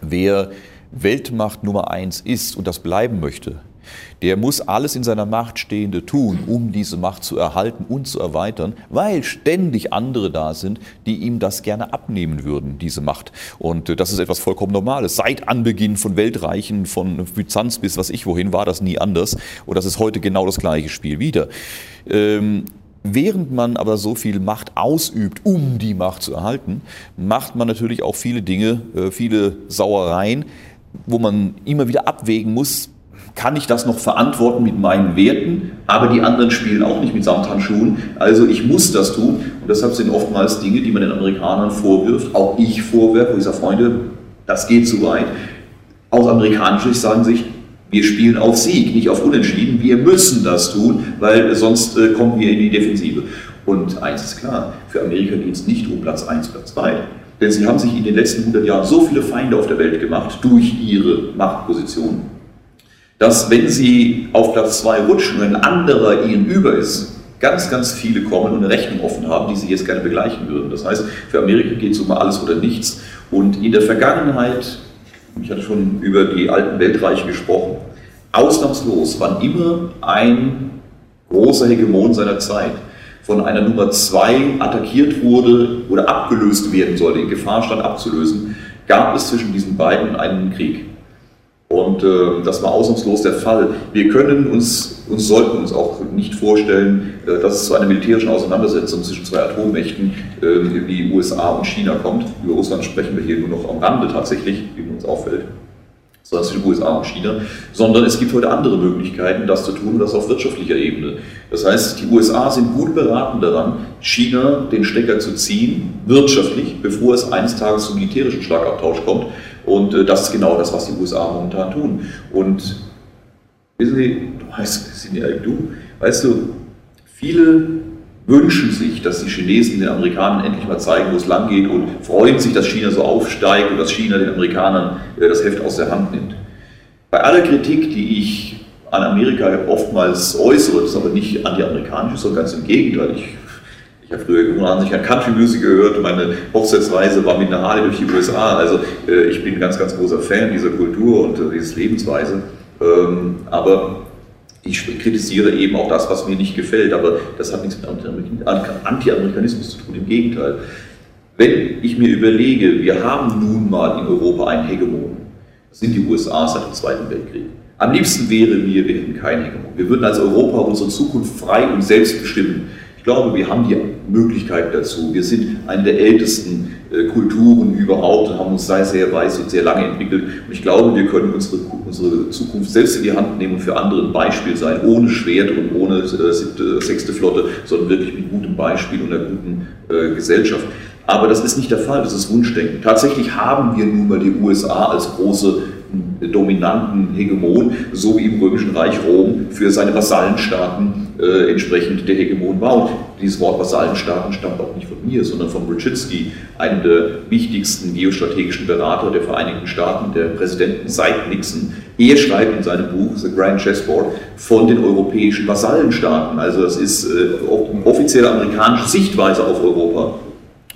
Wer Weltmacht Nummer eins ist und das bleiben möchte, der muss alles in seiner Macht Stehende tun, um diese Macht zu erhalten und zu erweitern, weil ständig andere da sind, die ihm das gerne abnehmen würden, diese Macht. Und äh, das ist etwas vollkommen Normales. Seit Anbeginn von Weltreichen, von Byzanz bis was ich wohin, war das nie anders. Und das ist heute genau das gleiche Spiel wieder. Ähm, Während man aber so viel Macht ausübt, um die Macht zu erhalten, macht man natürlich auch viele Dinge, äh, viele Sauereien, wo man immer wieder abwägen muss, kann ich das noch verantworten mit meinen Werten, aber die anderen spielen auch nicht mit Samthandschuhen, also ich muss das tun. Und deshalb sind oftmals Dinge, die man den Amerikanern vorwirft, auch ich vorwerfe, wo ich sage, Freunde, das geht zu weit. Aus amerikanischer Sicht sagen sich, wir spielen auf Sieg, nicht auf Unentschieden. Wir müssen das tun, weil sonst äh, kommen wir in die Defensive. Und eins ist klar, für Amerika geht es nicht um Platz 1, Platz 2. Denn sie haben sich in den letzten 100 Jahren so viele Feinde auf der Welt gemacht durch ihre Machtposition, dass wenn sie auf Platz 2 rutschen und ein anderer ihnen über ist, ganz, ganz viele kommen und eine Rechnung offen haben, die sie jetzt gerne begleichen würden. Das heißt, für Amerika geht es um alles oder nichts. Und in der Vergangenheit ich hatte schon über die alten Weltreiche gesprochen, ausnahmslos, wann immer ein großer Hegemon seiner Zeit von einer Nummer zwei attackiert wurde oder abgelöst werden sollte, in Gefahr stand abzulösen, gab es zwischen diesen beiden einen Krieg. Und äh, das war ausnahmslos der Fall. Wir können uns, uns sollten uns auch nicht vorstellen, äh, dass es zu einer militärischen Auseinandersetzung zwischen zwei Atommächten äh, wie USA und China kommt. Über Russland sprechen wir hier nur noch am Rande tatsächlich, wie uns auffällt. sondern zwischen USA und China, sondern es gibt heute andere Möglichkeiten, das zu tun, und das auf wirtschaftlicher Ebene. Das heißt, die USA sind gut beraten daran, China den Stecker zu ziehen, wirtschaftlich, bevor es eines Tages zum militärischen Schlagabtausch kommt. Und äh, das ist genau das, was die USA momentan tun. Und wissen Sie, du weißt, du, weißt du, viele wünschen sich, dass die Chinesen den Amerikanern endlich mal zeigen, wo es lang geht und freuen sich, dass China so aufsteigt und dass China den Amerikanern äh, das Heft aus der Hand nimmt. Bei aller Kritik, die ich an Amerika oftmals äußere, das ist aber nicht anti-amerikanisch, sondern ganz im Gegenteil. Ich, ich habe früher unheimlich an Country Music gehört, meine Hochzeitsreise war mit einer Harley durch die USA, also äh, ich bin ein ganz, ganz großer Fan dieser Kultur und äh, dieser Lebensweise. Ähm, aber ich kritisiere eben auch das, was mir nicht gefällt, aber das hat nichts mit Anti-Amerikanismus zu tun, im Gegenteil. Wenn ich mir überlege, wir haben nun mal in Europa einen Hegemon, das sind die USA seit dem Zweiten Weltkrieg. Am liebsten wäre mir, wir hätten keinen Hegemon. Wir würden als Europa unsere Zukunft frei und selbst bestimmen. Ich glaube, wir haben die Möglichkeit dazu. Wir sind eine der ältesten äh, Kulturen überhaupt und haben uns sehr, sehr weiß und sehr lange entwickelt. Und ich glaube, wir können unsere, unsere Zukunft selbst in die Hand nehmen und für andere ein Beispiel sein, ohne Schwert und ohne äh, siebte, sechste Flotte, sondern wirklich mit gutem Beispiel und einer guten äh, Gesellschaft. Aber das ist nicht der Fall, das ist Wunschdenken. Tatsächlich haben wir nun mal die USA als große dominanten Hegemon, so wie im Römischen Reich Rom für seine Vasallenstaaten äh, entsprechend der Hegemon. Und dieses Wort Vasallenstaaten stammt auch nicht von mir, sondern von Brzezinski, einem der wichtigsten geostrategischen Berater der Vereinigten Staaten, der Präsidenten seit Nixon. Er schreibt in seinem Buch The Grand Chessboard von den europäischen Vasallenstaaten. Also das ist äh, offizielle amerikanische Sichtweise auf Europa.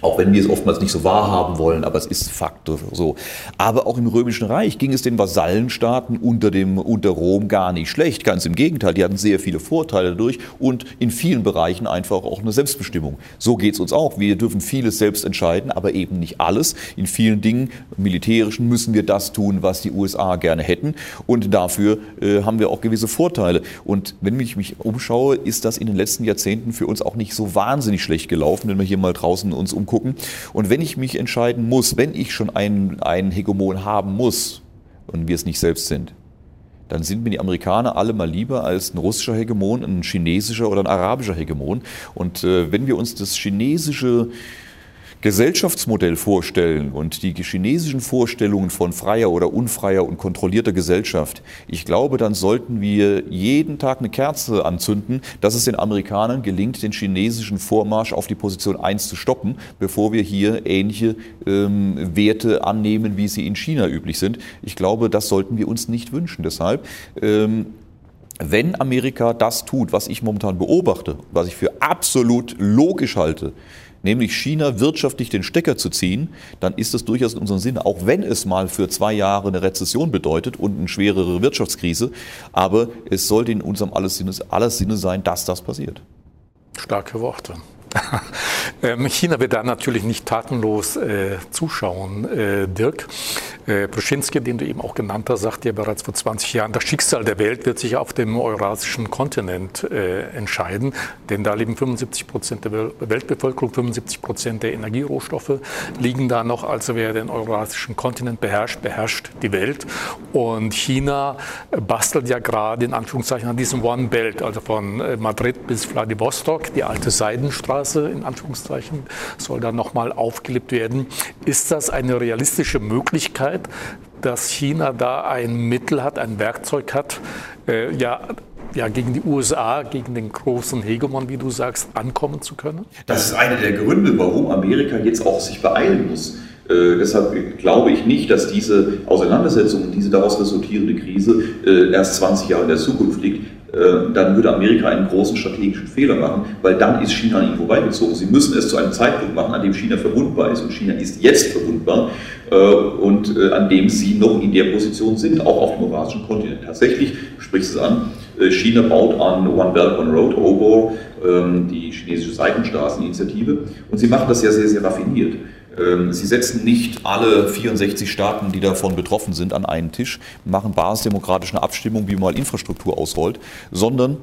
Auch wenn wir es oftmals nicht so wahrhaben wollen, aber es ist Fakt so. Aber auch im Römischen Reich ging es den Vasallenstaaten unter, dem, unter Rom gar nicht schlecht. Ganz im Gegenteil, die hatten sehr viele Vorteile dadurch und in vielen Bereichen einfach auch eine Selbstbestimmung. So geht es uns auch. Wir dürfen vieles selbst entscheiden, aber eben nicht alles. In vielen Dingen, militärischen, müssen wir das tun, was die USA gerne hätten. Und dafür äh, haben wir auch gewisse Vorteile. Und wenn ich mich umschaue, ist das in den letzten Jahrzehnten für uns auch nicht so wahnsinnig schlecht gelaufen, wenn wir hier mal draußen uns umgucken gucken. Und wenn ich mich entscheiden muss, wenn ich schon einen, einen Hegemon haben muss und wir es nicht selbst sind, dann sind mir die Amerikaner alle mal lieber als ein russischer Hegemon, ein chinesischer oder ein arabischer Hegemon. Und äh, wenn wir uns das chinesische Gesellschaftsmodell vorstellen und die chinesischen Vorstellungen von freier oder unfreier und kontrollierter Gesellschaft, ich glaube, dann sollten wir jeden Tag eine Kerze anzünden, dass es den Amerikanern gelingt, den chinesischen Vormarsch auf die Position 1 zu stoppen, bevor wir hier ähnliche ähm, Werte annehmen, wie sie in China üblich sind. Ich glaube, das sollten wir uns nicht wünschen. Deshalb ähm, wenn Amerika das tut, was ich momentan beobachte, was ich für absolut logisch halte, nämlich China wirtschaftlich den Stecker zu ziehen, dann ist das durchaus in unserem Sinne, auch wenn es mal für zwei Jahre eine Rezession bedeutet und eine schwerere Wirtschaftskrise, aber es sollte in unserem alles Sinne sein, dass das passiert. Starke Worte. Ähm, China wird da natürlich nicht tatenlos äh, zuschauen, äh, Dirk. Äh, Brzezinski, den du eben auch genannt hast, sagte ja bereits vor 20 Jahren, das Schicksal der Welt wird sich auf dem eurasischen Kontinent äh, entscheiden, denn da leben 75 Prozent der Weltbevölkerung, 75 Prozent der Energierohstoffe liegen da noch. Also wer den eurasischen Kontinent beherrscht, beherrscht die Welt. Und China bastelt ja gerade in Anführungszeichen an diesem One Belt, also von äh, Madrid bis Vladivostok, die alte Seidenstraße in Anführungszeichen, soll dann nochmal aufgelebt werden. Ist das eine realistische Möglichkeit? Dass China da ein Mittel hat, ein Werkzeug hat, äh, ja, ja, gegen die USA, gegen den großen Hegemon, wie du sagst, ankommen zu können? Das ist einer der Gründe, warum Amerika jetzt auch sich beeilen muss. Äh, deshalb glaube ich nicht, dass diese Auseinandersetzung, diese daraus resultierende Krise äh, erst 20 Jahre in der Zukunft liegt. Äh, dann würde Amerika einen großen strategischen Fehler machen, weil dann ist China an ihnen vorbeigezogen. Sie müssen es zu einem Zeitpunkt machen, an dem China verwundbar ist und China ist jetzt verwundbar äh, und äh, an dem sie noch in der Position sind, auch auf dem eurasischen Kontinent. Tatsächlich, du es an, China baut an One Belt, One Road, OBOR, ähm, die chinesische Seitenstraßeninitiative und sie machen das ja sehr, sehr raffiniert. Ähm, sie setzen nicht alle 64 Staaten, die davon betroffen sind, an einen Tisch, machen basisdemokratische Abstimmung, wie man mal Infrastruktur ausrollt, sondern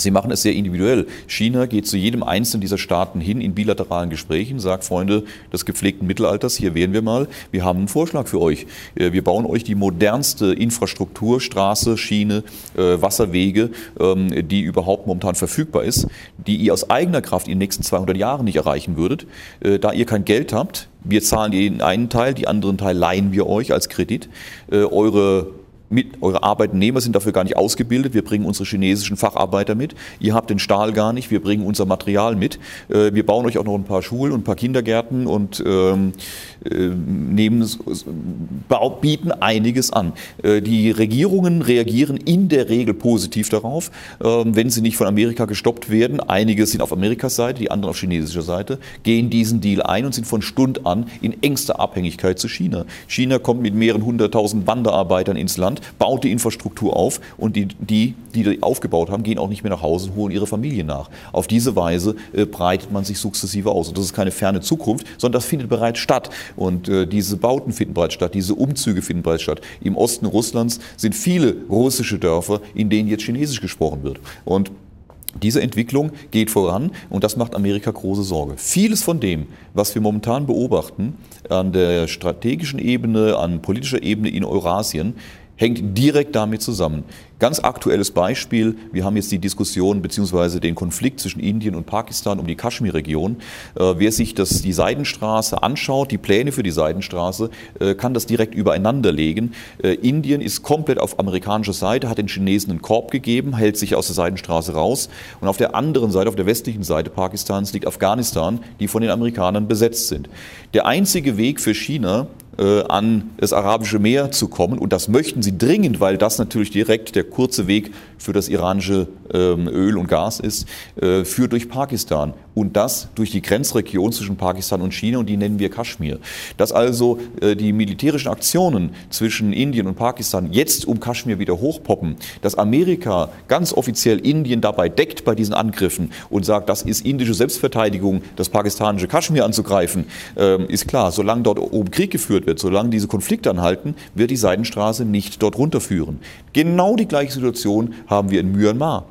Sie machen es sehr individuell. China geht zu jedem einzelnen dieser Staaten hin in bilateralen Gesprächen, sagt Freunde des gepflegten Mittelalters, hier wählen wir mal, wir haben einen Vorschlag für euch. Äh, wir bauen euch die modernste Infrastruktur, Straße, Schiene, äh, Wasserwege, ähm, die überhaupt momentan verfügbar ist, die ihr aus eigener Kraft in den nächsten 200 Jahren nicht erreichen würdet. Äh, da ihr kein Geld habt, wir zahlen den einen Teil, die anderen Teil leihen wir euch als Kredit. Eure mit, eure Arbeitnehmer sind dafür gar nicht ausgebildet. Wir bringen unsere chinesischen Facharbeiter mit. Ihr habt den Stahl gar nicht. Wir bringen unser Material mit. Äh, wir bauen euch auch noch ein paar Schulen und ein paar Kindergärten und ähm, äh, nehmen, bieten einiges an. Äh, die Regierungen reagieren in der Regel positiv darauf, ähm, wenn sie nicht von Amerika gestoppt werden. Einige sind auf Amerikas Seite, die anderen auf chinesischer Seite, gehen diesen Deal ein und sind von Stund an in engster Abhängigkeit zu China. China kommt mit mehreren hunderttausend Wanderarbeitern ins Land baut die Infrastruktur auf und die, die, die aufgebaut haben, gehen auch nicht mehr nach Hause und holen ihre Familie nach. Auf diese Weise äh, breitet man sich sukzessive aus. Und das ist keine ferne Zukunft, sondern das findet bereits statt. Und äh, diese Bauten finden bereits statt, diese Umzüge finden bereits statt. Im Osten Russlands sind viele russische Dörfer, in denen jetzt Chinesisch gesprochen wird. Und diese Entwicklung geht voran und das macht Amerika große Sorge. Vieles von dem, was wir momentan beobachten, an der strategischen Ebene, an politischer Ebene in Eurasien, hängt direkt damit zusammen. Ganz aktuelles Beispiel, wir haben jetzt die Diskussion bzw. den Konflikt zwischen Indien und Pakistan um die Kaschmir-Region. Äh, wer sich das, die Seidenstraße anschaut, die Pläne für die Seidenstraße, äh, kann das direkt übereinander legen. Äh, Indien ist komplett auf amerikanischer Seite, hat den Chinesen einen Korb gegeben, hält sich aus der Seidenstraße raus. Und auf der anderen Seite, auf der westlichen Seite Pakistans, liegt Afghanistan, die von den Amerikanern besetzt sind. Der einzige Weg für China, äh, an das Arabische Meer zu kommen. Und das möchten sie dringend, weil das natürlich direkt der kurze Weg für das iranische ähm, Öl und Gas ist, äh, führt durch Pakistan. Und das durch die Grenzregion zwischen Pakistan und China und die nennen wir Kaschmir. Dass also äh, die militärischen Aktionen zwischen Indien und Pakistan jetzt um Kaschmir wieder hochpoppen, dass Amerika ganz offiziell Indien dabei deckt bei diesen Angriffen und sagt, das ist indische Selbstverteidigung, das pakistanische Kaschmir anzugreifen, ähm, ist klar. Solange dort oben Krieg geführt wird, solange diese Konflikte anhalten, wird die Seidenstraße nicht dort runterführen. Genau die gleiche Situation haben wir in Myanmar.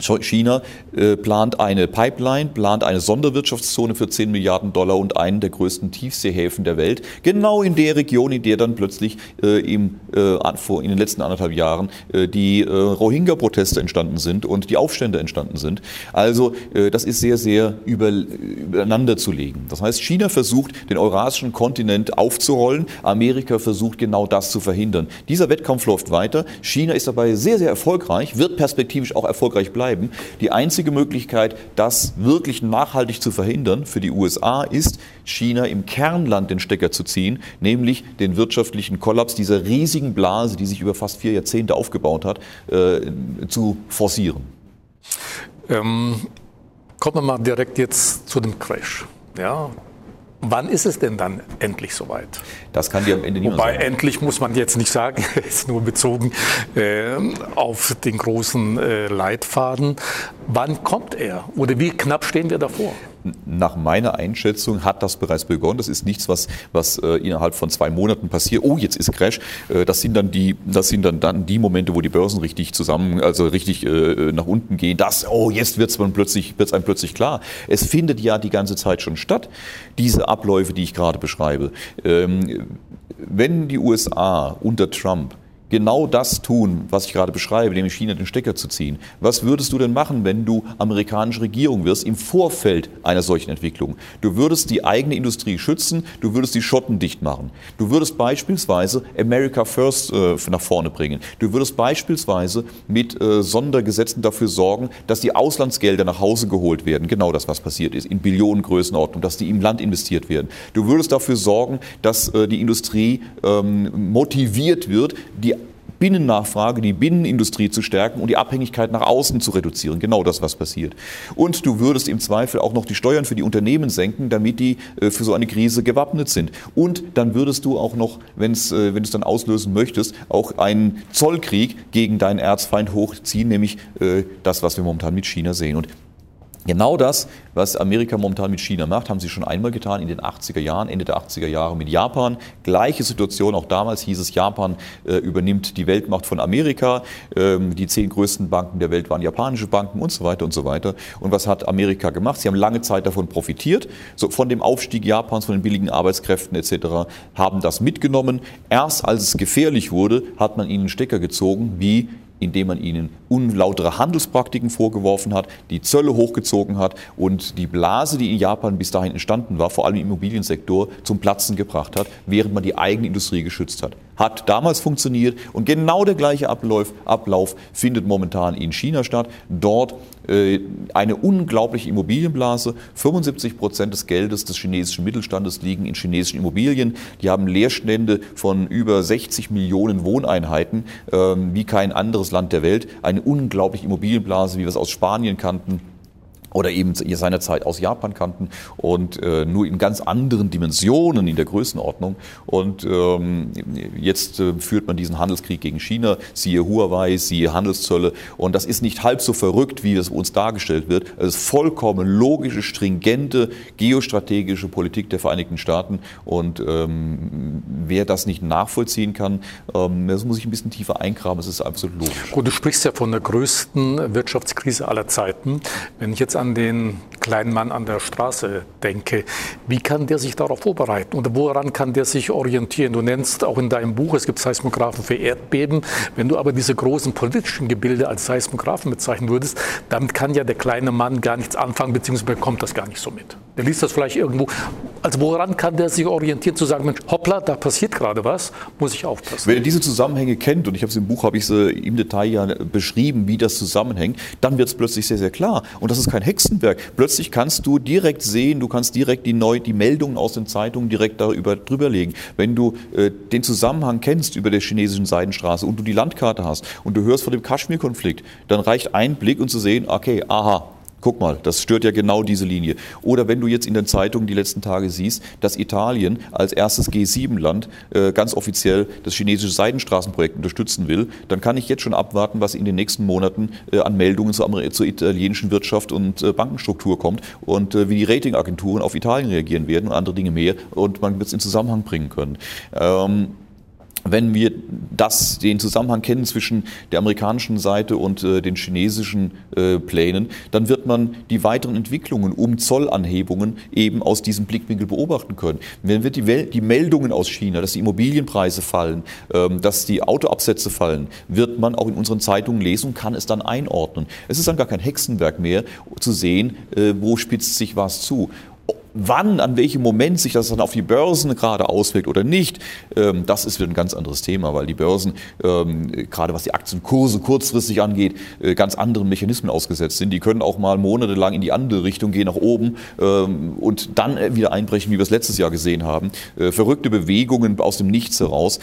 China äh, plant eine Pipeline, plant eine Sonderwirtschaftszone für 10 Milliarden Dollar und einen der größten Tiefseehäfen der Welt, genau in der Region, in der dann plötzlich äh, äh, in den letzten anderthalb Jahren die Rohingya-Proteste entstanden sind und die Aufstände entstanden sind. Also das ist sehr, sehr über, übereinander zu legen. Das heißt, China versucht, den eurasischen Kontinent aufzurollen, Amerika versucht genau das zu verhindern. Dieser Wettkampf läuft weiter. China ist dabei sehr, sehr erfolgreich, wird perspektivisch auch erfolgreich bleiben bleiben. Die einzige Möglichkeit, das wirklich nachhaltig zu verhindern für die USA, ist, China im Kernland den Stecker zu ziehen, nämlich den wirtschaftlichen Kollaps dieser riesigen Blase, die sich über fast vier Jahrzehnte aufgebaut hat, äh, zu forcieren. Ähm, kommen wir mal direkt jetzt zu dem Crash. Ja, Wann ist es denn dann endlich soweit? Das kann dir am Ende niemand Wobei sagen. endlich muss man jetzt nicht sagen, ist nur bezogen äh, auf den großen äh, Leitfaden. Wann kommt er? Oder wie knapp stehen wir davor? Nach meiner Einschätzung hat das bereits begonnen. Das ist nichts, was, was äh, innerhalb von zwei Monaten passiert. Oh, jetzt ist Crash. Äh, das sind dann die, das sind dann, dann die Momente, wo die Börsen richtig zusammen, also richtig äh, nach unten gehen. Das, oh, jetzt wird es plötzlich, einem plötzlich klar. Es findet ja die ganze Zeit schon statt, diese Abläufe, die ich gerade beschreibe. Ähm, wenn die USA unter Trump genau das tun, was ich gerade beschreibe, nämlich China den Stecker zu ziehen. Was würdest du denn machen, wenn du amerikanische Regierung wirst im Vorfeld einer solchen Entwicklung? Du würdest die eigene Industrie schützen, du würdest die Schotten dicht machen. Du würdest beispielsweise America First äh, nach vorne bringen. Du würdest beispielsweise mit äh, Sondergesetzen dafür sorgen, dass die Auslandsgelder nach Hause geholt werden. Genau das, was passiert ist, in Billionengrößenordnung, dass die im Land investiert werden. Du würdest dafür sorgen, dass äh, die Industrie ähm, motiviert wird, die Binnennachfrage, die Binnenindustrie zu stärken und die Abhängigkeit nach außen zu reduzieren. Genau das, was passiert. Und du würdest im Zweifel auch noch die Steuern für die Unternehmen senken, damit die äh, für so eine Krise gewappnet sind. Und dann würdest du auch noch, wenn's, äh, wenn du es dann auslösen möchtest, auch einen Zollkrieg gegen deinen Erzfeind hochziehen, nämlich äh, das, was wir momentan mit China sehen. Und Genau das, was Amerika momentan mit China macht, haben sie schon einmal getan in den 80er Jahren, Ende der 80er Jahre mit Japan. Gleiche Situation, auch damals hieß es, Japan äh, übernimmt die Weltmacht von Amerika. Ähm, die zehn größten Banken der Welt waren japanische Banken und so weiter und so weiter. Und was hat Amerika gemacht? Sie haben lange Zeit davon profitiert, so von dem Aufstieg Japans, von den billigen Arbeitskräften etc., haben das mitgenommen. Erst als es gefährlich wurde, hat man ihnen Stecker gezogen, wie indem man ihnen unlautere Handelspraktiken vorgeworfen hat, die Zölle hochgezogen hat und die Blase, die in Japan bis dahin entstanden war, vor allem im Immobiliensektor, zum Platzen gebracht hat, während man die eigene Industrie geschützt hat. Hat damals funktioniert und genau der gleiche Ablauf, Ablauf findet momentan in China statt. Dort eine unglaubliche Immobilienblase. 75 Prozent des Geldes des chinesischen Mittelstandes liegen in chinesischen Immobilien. Die haben Leerstände von über 60 Millionen Wohneinheiten, ähm, wie kein anderes Land der Welt. Eine unglaubliche Immobilienblase, wie wir es aus Spanien kannten oder eben seinerzeit aus Japan kannten und äh, nur in ganz anderen Dimensionen in der Größenordnung. Und ähm, jetzt äh, führt man diesen Handelskrieg gegen China, siehe Huawei, siehe Handelszölle. Und das ist nicht halb so verrückt, wie es uns dargestellt wird. Es ist vollkommen logische, stringente, geostrategische Politik der Vereinigten Staaten. Und ähm, wer das nicht nachvollziehen kann, ähm, das muss sich ein bisschen tiefer eingraben. Es ist absolut logisch. Gut, du sprichst ja von der größten Wirtschaftskrise aller Zeiten. Wenn ich jetzt an den kleinen Mann an der Straße denke, wie kann der sich darauf vorbereiten und woran kann der sich orientieren? Du nennst auch in deinem Buch, es gibt Seismographen für Erdbeben. Wenn du aber diese großen politischen Gebilde als Seismographen bezeichnen würdest, damit kann ja der kleine Mann gar nichts anfangen, beziehungsweise bekommt das gar nicht so mit. Der liest das vielleicht irgendwo. Also woran kann der sich orientieren, zu sagen, Mensch, hoppla, da passiert gerade was, muss ich aufpassen. Wenn er diese Zusammenhänge kennt, und ich habe es im Buch, habe ich sie im Detail ja beschrieben, wie das zusammenhängt, dann wird es plötzlich sehr, sehr klar. Und das ist kein Hexenwerk. Plötzlich kannst du direkt sehen, du kannst direkt die, neu, die Meldungen aus den Zeitungen direkt darüber drüber legen. Wenn du äh, den Zusammenhang kennst über der chinesischen Seidenstraße und du die Landkarte hast und du hörst von dem Kaschmir-Konflikt, dann reicht ein Blick und zu sehen, okay, aha, Guck mal, das stört ja genau diese Linie. Oder wenn du jetzt in den Zeitungen die letzten Tage siehst, dass Italien als erstes G7-Land äh, ganz offiziell das chinesische Seidenstraßenprojekt unterstützen will, dann kann ich jetzt schon abwarten, was in den nächsten Monaten äh, an Meldungen zur, zur, italienischen Wirtschaft und äh, Bankenstruktur kommt und äh, wie die Ratingagenturen auf Italien reagieren werden und andere Dinge mehr. Und man wird es in Zusammenhang bringen können. Ähm, wenn wir das, den Zusammenhang kennen zwischen der amerikanischen Seite und äh, den chinesischen äh, Plänen, dann wird man die weiteren Entwicklungen um Zollanhebungen eben aus diesem Blickwinkel beobachten können. Wenn wir die, Welt, die Meldungen aus China, dass die Immobilienpreise fallen, ähm, dass die Autoabsätze fallen, wird man auch in unseren Zeitungen lesen und kann es dann einordnen. Es ist dann gar kein Hexenwerk mehr zu sehen, äh, wo spitzt sich was zu wann, an welchem Moment sich das dann auf die Börsen gerade auswirkt oder nicht, ähm, das ist wieder ein ganz anderes Thema, weil die Börsen, ähm, gerade was die Aktienkurse kurzfristig angeht, äh, ganz anderen Mechanismen ausgesetzt sind. Die können auch mal monatelang in die andere Richtung gehen, nach oben ähm, und dann wieder einbrechen, wie wir es letztes Jahr gesehen haben. Äh, verrückte Bewegungen aus dem Nichts heraus.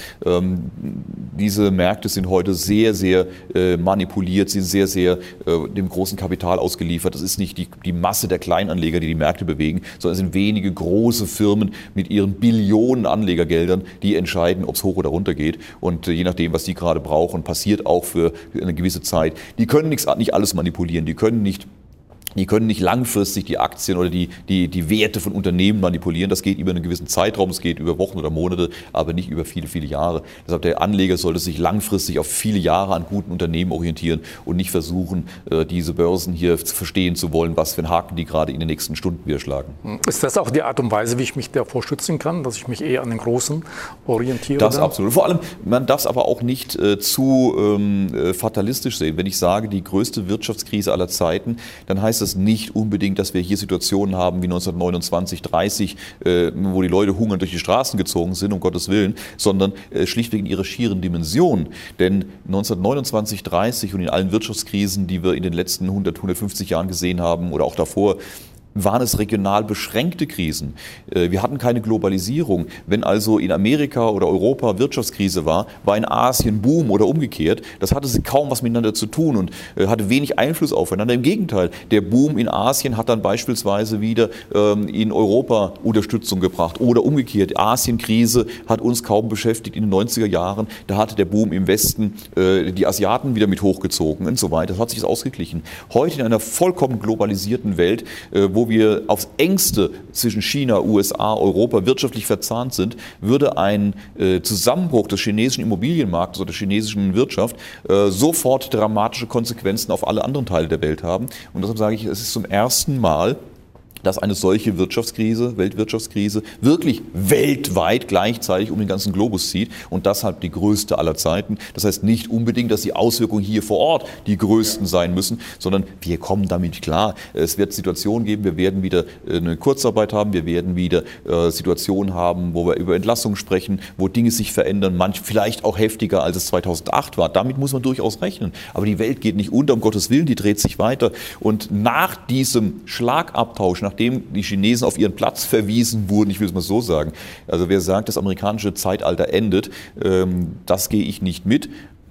Diese Märkte sind heute sehr, sehr äh, manipuliert, sind sehr, sehr dem großen Kapital ausgeliefert. Das ist nicht die Masse der Kleinanleger, die die Märkte bewegen, sondern sind wenige große Firmen mit ihren Billionen Anlegergeldern, die entscheiden, ob es hoch oder runter geht. Und äh, je nachdem, was die gerade brauchen, passiert auch für eine gewisse Zeit. Die können nicht alles manipulieren, die können nicht die können nicht langfristig die Aktien oder die, die, die Werte von Unternehmen manipulieren. Das geht über einen gewissen Zeitraum, es geht über Wochen oder Monate, aber nicht über viele, viele Jahre. Deshalb der Anleger sollte sich langfristig auf viele Jahre an guten Unternehmen orientieren und nicht versuchen, äh, diese Börsen hier verstehen zu wollen, was für einen Haken die gerade in den nächsten Stunden wieder schlagen. Ist das auch die Art und Weise, wie ich mich davor schützen kann, dass ich mich eher an den Großen orientiere? Das dann? absolut. Vor allem, man darf es aber auch nicht äh, zu ähm, äh, fatalistisch sehen. Wenn ich sage, die größte Wirtschaftskrise aller Zeiten, dann heißt das nicht unbedingt, dass wir hier Situationen haben wie 1929, 30, äh, wo die Leute hungern durch die Straßen gezogen sind, um Gottes Willen, sondern äh, schlichtweg in ihrer schieren Dimension. Denn 1929, 30 und in allen Wirtschaftskrisen, die wir in den letzten 100, 150 Jahren gesehen haben oder auch davor, waren es regional beschränkte Krisen. Äh, wir hatten keine Globalisierung. Wenn also in Amerika oder Europa Wirtschaftskrise war, war in Asien Boom oder umgekehrt. Das hatte kaum was miteinander zu tun und äh, hatte wenig Einfluss aufeinander. Im Gegenteil, der Boom in Asien hat dann beispielsweise wieder ähm, in Europa Unterstützung gebracht oder umgekehrt. Asienkrise hat uns kaum beschäftigt in den 90er Jahren. Da hatte der Boom im Westen äh, die Asiaten wieder mit hochgezogen und so weiter. Das hat sich ausgeglichen. Heute in einer vollkommen globalisierten Welt, wo wir aufs engste zwischen China, USA, Europa wirtschaftlich verzahnt sind, würde ein äh, Zusammenbruch des chinesischen Immobilienmarktes oder der chinesischen Wirtschaft äh, sofort dramatische Konsequenzen auf alle anderen Teile der Welt haben. Und deshalb sage ich, es ist zum ersten Mal dass eine solche Wirtschaftskrise, Weltwirtschaftskrise, wirklich weltweit gleichzeitig um den ganzen Globus zieht und deshalb die größte aller Zeiten. Das heißt nicht unbedingt, dass die Auswirkungen hier vor Ort die größten sein müssen, sondern wir kommen damit klar. Es wird Situationen geben, wir werden wieder äh, eine Kurzarbeit haben, wir werden wieder äh, Situationen haben, wo wir über Entlassungen sprechen, wo Dinge sich verändern, manch vielleicht auch heftiger, als es 2008 war. Damit muss man durchaus rechnen. Aber die Welt geht nicht unter, um Gottes Willen, die dreht sich weiter. Und nach diesem Schlagabtausch, nach nachdem die Chinesen auf ihren Platz verwiesen wurden, ich will es mal so sagen. Also wer sagt, das amerikanische Zeitalter endet, ähm, das gehe ich nicht mit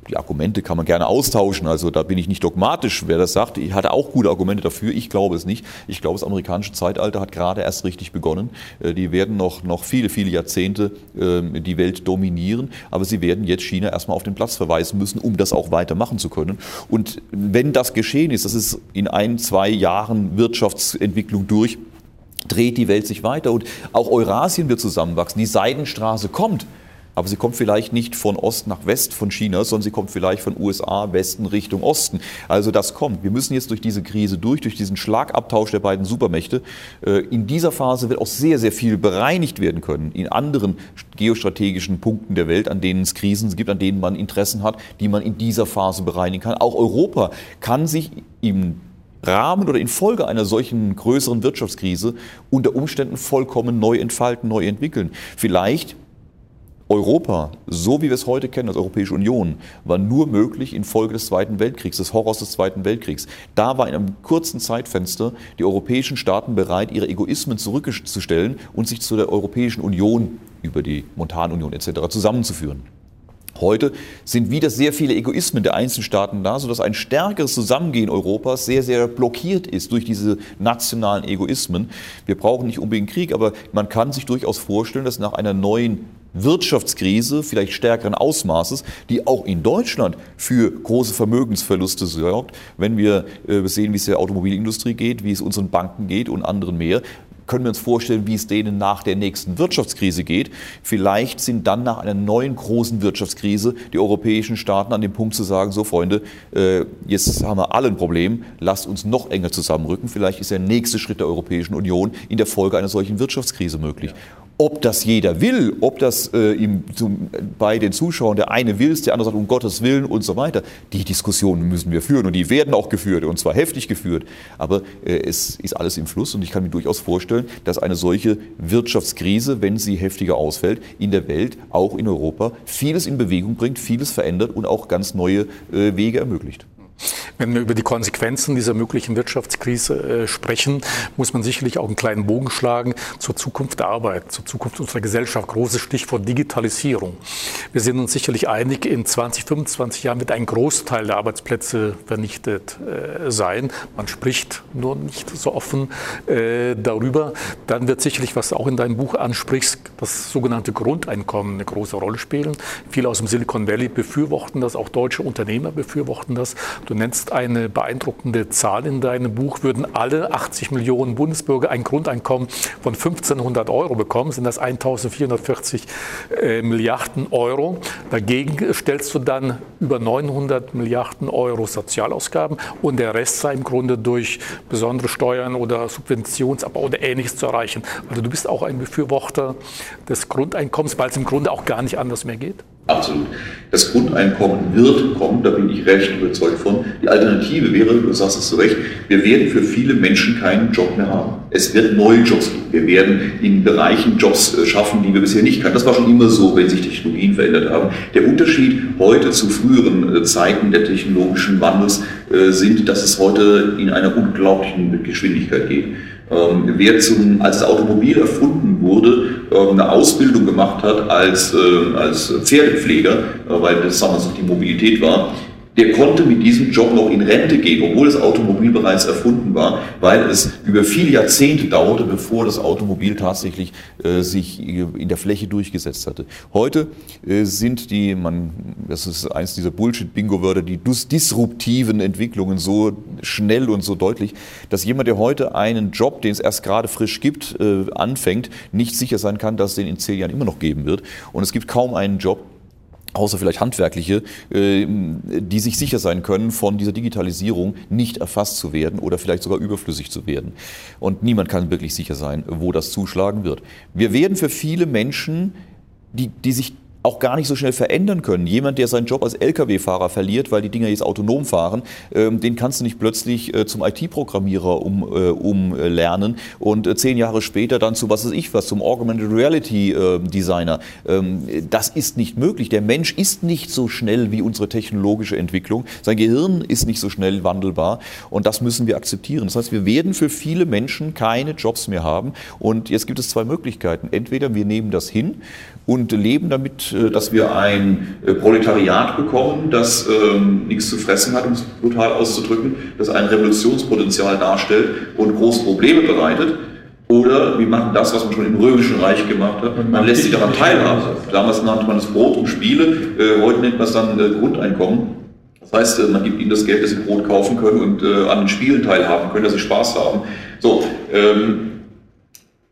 die Argumente kann man gerne austauschen, also da bin ich nicht dogmatisch, wer das sagt. Ich hatte auch gute Argumente dafür, ich glaube es nicht. Ich glaube, das amerikanische Zeitalter hat gerade erst richtig begonnen. Äh, die werden noch, noch viele, viele Jahrzehnte ähm, die Welt dominieren, aber sie werden jetzt China erstmal auf den Platz verweisen müssen, um das auch weitermachen zu können. Und wenn das geschehen ist, das ist in ein, zwei Jahren Wirtschaftsentwicklung durch, dreht die Welt sich weiter und auch Eurasien wird zusammenwachsen. Die Seidenstraße kommt. Aber sie kommt vielleicht nicht von Ost nach West von China, sondern sie kommt vielleicht von USA Westen Richtung Osten. Also das kommt. Wir müssen jetzt durch diese Krise durch, durch diesen Schlagabtausch der beiden Supermächte. Äh, in dieser Phase wird auch sehr, sehr viel bereinigt werden können in anderen geostrategischen Punkten der Welt, an denen es Krisen gibt, an denen man Interessen hat, die man in dieser Phase bereinigen kann. Auch Europa kann sich im Rahmen oder infolge einer solchen größeren Wirtschaftskrise unter Umständen vollkommen neu entfalten, neu entwickeln. Vielleicht Europa, so wie wir es heute kennen als Europäische Union, war nur möglich infolge des Zweiten Weltkriegs, des Horrors des Zweiten Weltkriegs. Da war in einem kurzen Zeitfenster die europäischen Staaten bereit, ihre Egoismen zurückzustellen und sich zu der Europäischen Union über die Montanunion etc. zusammenzuführen. Heute sind wieder sehr viele Egoismen der einzelnen Staaten da, sodass ein stärkeres Zusammengehen Europas sehr, sehr blockiert ist durch diese nationalen Egoismen. Wir brauchen nicht unbedingt Krieg, aber man kann sich durchaus vorstellen, dass nach einer neuen Wirtschaftskrise, vielleicht stärkeren Ausmaßes, die auch in Deutschland für große Vermögensverluste sorgt, wenn wir äh, sehen, wie es der Automobilindustrie geht, wie es unseren Banken geht und anderen mehr, können wir uns vorstellen, wie es denen nach der nächsten Wirtschaftskrise geht. Vielleicht sind dann nach einer neuen großen Wirtschaftskrise die europäischen Staaten an dem Punkt zu sagen, so Freunde, äh, jetzt haben wir alle ein Problem, lasst uns noch enger zusammenrücken. Vielleicht ist der nächste Schritt der Europäischen Union in der Folge einer solchen Wirtschaftskrise möglich. Ob das jeder will, ob das äh, ihm zum, bei den Zuschauern der eine will, der andere sagt, um Gottes Willen und so weiter, die Diskussionen müssen wir führen und die werden auch geführt und zwar heftig geführt. Aber äh, es ist alles im Fluss und ich kann mir durchaus vorstellen, dass eine solche Wirtschaftskrise, wenn sie heftiger ausfällt, in der Welt, auch in Europa, vieles in Bewegung bringt, vieles verändert und auch ganz neue äh, Wege ermöglicht. Wenn wir über die Konsequenzen dieser möglichen Wirtschaftskrise äh, sprechen, muss man sicherlich auch einen kleinen Bogen schlagen zur Zukunft der Arbeit, zur Zukunft unserer Gesellschaft. Großes Stichwort Digitalisierung. Wir sind uns sicherlich einig, in 20, 25 Jahren wird ein Großteil der Arbeitsplätze vernichtet äh, sein. Man spricht nur nicht so offen äh, darüber. Dann wird sicherlich, was du auch in deinem Buch ansprichst, das sogenannte Grundeinkommen eine große Rolle spielen. Viele aus dem Silicon Valley befürworten das, auch deutsche Unternehmer befürworten das. Du nennst eine beeindruckende Zahl in deinem Buch. Würden alle 80 Millionen Bundesbürger ein Grundeinkommen von 1500 Euro bekommen, sind das 1440 äh, Milliarden Euro. Dagegen stellst du dann über 900 Milliarden Euro Sozialausgaben und der Rest sei im Grunde durch besondere Steuern oder Subventionsabbau oder Ähnliches zu erreichen. Also du bist auch ein Befürworter des Grundeinkommens, weil es im Grunde auch gar nicht anders mehr geht? Absolut. Das Grundeinkommen wird kommen, da bin ich recht überzeugt von. Die Alternative wäre, du sagst es zu Recht, wir werden für viele Menschen keinen Job mehr haben. Es wird neue Jobs geben. Wir werden in Bereichen Jobs äh, schaffen, die wir bisher nicht kannten. Das war schon immer so, wenn sich Technologien verändert haben. Der Unterschied heute zu früheren äh, Zeiten der technologischen Wandels äh, sind, dass es heute in einer unglaublichen Geschwindigkeit geht. Ähm, wer zum, als das Automobil erfunden wurde, ähm, eine Ausbildung gemacht hat als, äh, als Pferdepfleger, äh, weil das damals noch die Mobilität war, der konnte mit diesem Job noch in Rente gehen, obwohl das Automobil bereits erfunden war, weil es über viele Jahrzehnte dauerte, bevor das Automobil tatsächlich äh, sich in der Fläche durchgesetzt hatte. Heute äh, sind die, man, das ist eins dieser Bullshit-Bingo-Wörter, die disruptiven Entwicklungen so schnell und so deutlich, dass jemand, der heute einen Job, den es erst gerade frisch gibt, äh, anfängt, nicht sicher sein kann, dass es den in zehn Jahren immer noch geben wird. Und es gibt kaum einen Job, außer vielleicht handwerkliche, äh, die sich sicher sein können, von dieser Digitalisierung nicht erfasst zu werden oder vielleicht sogar überflüssig zu werden. Und niemand kann wirklich sicher sein, wo das zuschlagen wird. Wir werden für viele Menschen, die, die sich auch gar nicht so schnell verändern können. Jemand, der seinen Job als Lkw-Fahrer verliert, weil die Dinger jetzt autonom fahren, ähm, den kannst du nicht plötzlich äh, zum IT-Programmierer umlernen um, äh, und äh, zehn Jahre später dann zu was weiß ich was, zum Augmented Reality äh, Designer. Ähm, das ist nicht möglich. Der Mensch ist nicht so schnell wie unsere technologische Entwicklung. Sein Gehirn ist nicht so schnell wandelbar und das müssen wir akzeptieren. Das heißt, wir werden für viele Menschen keine Jobs mehr haben und jetzt gibt es zwei Möglichkeiten. Entweder wir nehmen das hin und leben damit, äh, dass wir ein äh, Proletariat bekommen, das ähm, nichts zu fressen hat, um es brutal auszudrücken, das ein Revolutionspotenzial darstellt und große Probleme bereitet. Oder wir machen das, was man schon im Römischen Reich gemacht hat. Man lässt sie daran teilhaben. Damals nannte man es Brot und Spiele, äh, heute nennt man es dann äh, Grundeinkommen. Das heißt, äh, man gibt ihnen das Geld, dass sie Brot kaufen können und äh, an den Spielen teilhaben können, dass sie Spaß haben. So, ähm,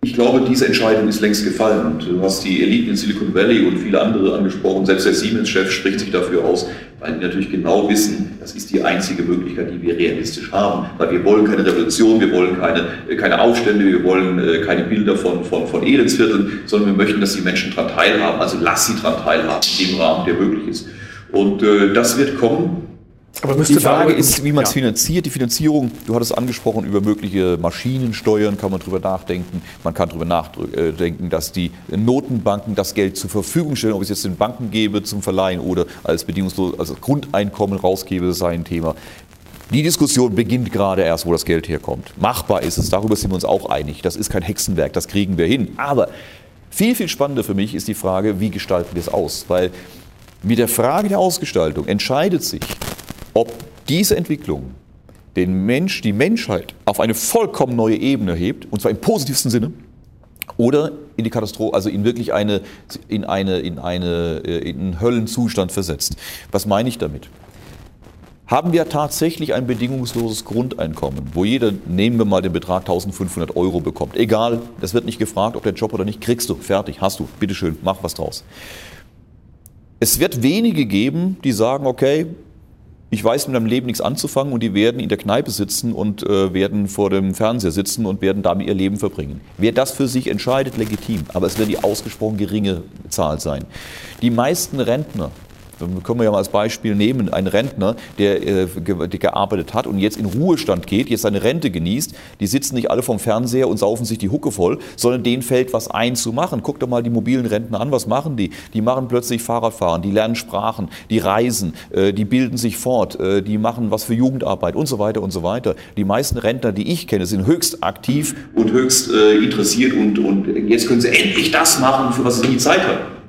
ich glaube, diese Entscheidung ist längst gefallen und du hast die Eliten in Silicon Valley und viele andere angesprochen. Selbst der Siemens-Chef spricht sich dafür aus, weil die natürlich genau wissen, das ist die einzige Möglichkeit, die wir realistisch haben. Weil wir wollen keine Revolution, wir wollen keine, keine Aufstände, wir wollen äh, keine Bilder von, von, von Elendsvierteln, sondern wir möchten, dass die Menschen daran teilhaben. Also lass sie daran teilhaben, in dem Rahmen, der möglich ist. Und äh, das wird kommen. Aber die Frage ist, wie man es ja. finanziert. Die Finanzierung, du hattest angesprochen, über mögliche Maschinensteuern kann man drüber nachdenken. Man kann darüber nachdenken, dass die Notenbanken das Geld zur Verfügung stellen. Ob ich es jetzt den Banken gebe zum Verleihen oder als bedingungslos, als Grundeinkommen rausgebe, sei ein Thema. Die Diskussion beginnt gerade erst, wo das Geld herkommt. Machbar ist es, darüber sind wir uns auch einig. Das ist kein Hexenwerk, das kriegen wir hin. Aber viel, viel spannender für mich ist die Frage, wie gestalten wir es aus? Weil mit der Frage der Ausgestaltung entscheidet sich, ob diese Entwicklung den Mensch, die Menschheit auf eine vollkommen neue Ebene hebt, und zwar im positivsten Sinne, oder in die Katastrophe, also in wirklich eine, in eine, in eine, äh, in einen Höllenzustand versetzt. Was meine ich damit? Haben wir tatsächlich ein bedingungsloses Grundeinkommen, wo jeder, nehmen wir mal den Betrag 1500 Euro bekommt, egal, es wird nicht gefragt, ob der Job oder nicht, kriegst du, fertig, hast du, bitteschön, mach was draus. Es wird wenige geben, die sagen, okay, ich weiß mit meinem Leben nichts anzufangen und die werden in der Kneipe sitzen und äh, werden vor dem Fernseher sitzen und werden damit ihr Leben verbringen. Wer das für sich entscheidet, legitim, aber es wird die ausgesprochen geringe Zahl sein. Die meisten Rentner können wir ja mal als Beispiel nehmen, ein Rentner, der, äh, gearbeitet hat und jetzt in Ruhestand geht, jetzt seine Rente genießt, die sitzen nicht alle vom Fernseher und saufen sich die Hucke voll, sondern denen fällt was ein zu machen. Guck doch mal die mobilen Rentner an, was machen die? Die machen plötzlich Fahrradfahren, die lernen Sprachen, die reisen, äh, die bilden sich fort, äh, die machen was für Jugendarbeit und so weiter und so weiter. Die meisten Rentner, die ich kenne, sind höchst aktiv und höchst interessiert und, und jetzt können sie endlich das machen, für was sie nie Zeit haben.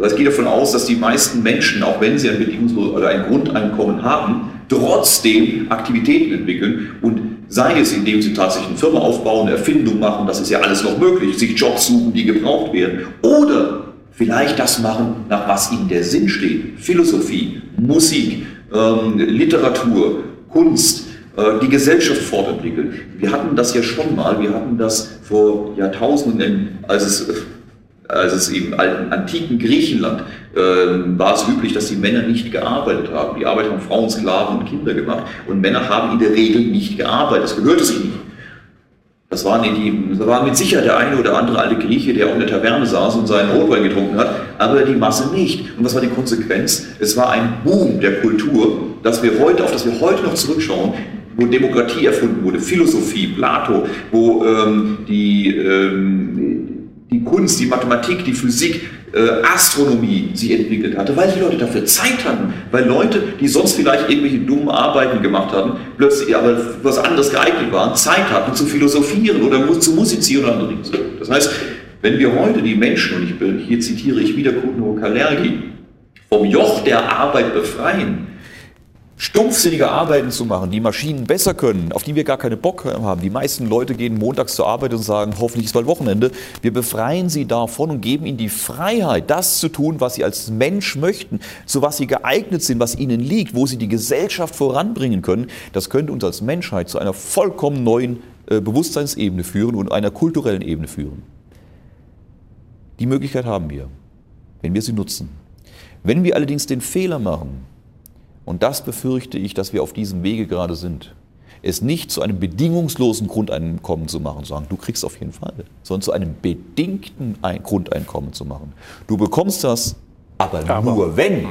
Also es geht davon aus, dass die meisten Menschen, auch wenn sie ein bedingungsloses oder ein Grundeinkommen haben, trotzdem Aktivitäten entwickeln und sei es, indem sie tatsächlich eine Firma aufbauen, eine Erfindung machen, das ist ja alles noch möglich, sich Jobs suchen, die gebraucht werden, oder vielleicht das machen, nach was ihnen der Sinn steht. Philosophie, Musik, ähm, Literatur, Kunst, äh, die Gesellschaft fortentwickeln. Wir hatten das ja schon mal, wir hatten das vor Jahrtausenden, als es als es im alten, antiken Griechenland äh, war es üblich, dass die Männer nicht gearbeitet haben. Die Arbeit haben Frauen, Sklaven und Kinder gemacht. Und Männer haben in der Regel nicht gearbeitet. Das gehörte sich nicht. Das war, die, das war mit Sicherheit der eine oder andere alte Grieche, der auch in der Taverne saß und seinen Rotwein getrunken hat, aber die Masse nicht. Und was war die Konsequenz? Es war ein Boom der Kultur, dass wir heute, auf das wir heute noch zurückschauen, wo Demokratie erfunden wurde, Philosophie, Plato, wo ähm, die, ähm, die Kunst, die Mathematik, die Physik äh, Astronomie sich entwickelt hatte, weil die Leute dafür Zeit hatten, weil Leute, die sonst vielleicht irgendwelche dummen Arbeiten gemacht hatten, plötzlich aber was anderes geeignet waren, Zeit hatten zu philosophieren oder zu musizieren oder andere Dinge. Das heißt, wenn wir heute die Menschen, und ich, hier zitiere ich wieder Kuno Kalergi, vom Joch der Arbeit befreien, stumpfsinnige Arbeiten zu machen, die Maschinen besser können, auf die wir gar keine Bock haben. Die meisten Leute gehen montags zur Arbeit und sagen, hoffentlich ist bald Wochenende. Wir befreien sie davon und geben ihnen die Freiheit, das zu tun, was sie als Mensch möchten, zu was sie geeignet sind, was ihnen liegt, wo sie die Gesellschaft voranbringen können. Das könnte uns als Menschheit zu einer vollkommen neuen äh, Bewusstseinsebene führen und einer kulturellen Ebene führen. Die Möglichkeit haben wir, wenn wir sie nutzen. Wenn wir allerdings den Fehler machen, und das befürchte ich, dass wir auf diesem Wege gerade sind. Es nicht zu einem bedingungslosen Grundeinkommen zu machen, sagen, du kriegst auf jeden Fall, sondern zu einem bedingten Grundeinkommen zu machen. Du bekommst das, aber, aber nur wenn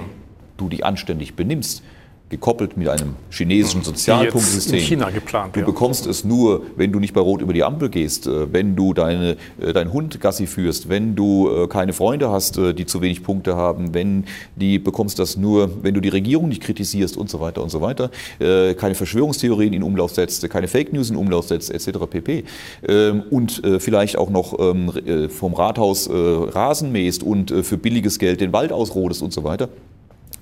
du dich anständig benimmst gekoppelt mit einem chinesischen Sozialpunktesystem. in China geplant. Du ja. bekommst es nur, wenn du nicht bei Rot über die Ampel gehst, äh, wenn du deine, äh, deinen Hund Gassi führst, wenn du äh, keine Freunde hast, die zu wenig Punkte haben, wenn die bekommst das nur, wenn du die Regierung nicht kritisierst und so weiter und so weiter, keine Verschwörungstheorien in Umlauf setzt, keine Fake News in Umlauf setzt, etc. pp. Ähm, und vielleicht auch noch ähm, vom Rathaus Rasen mähst und für billiges Geld den Wald ausrodest und so weiter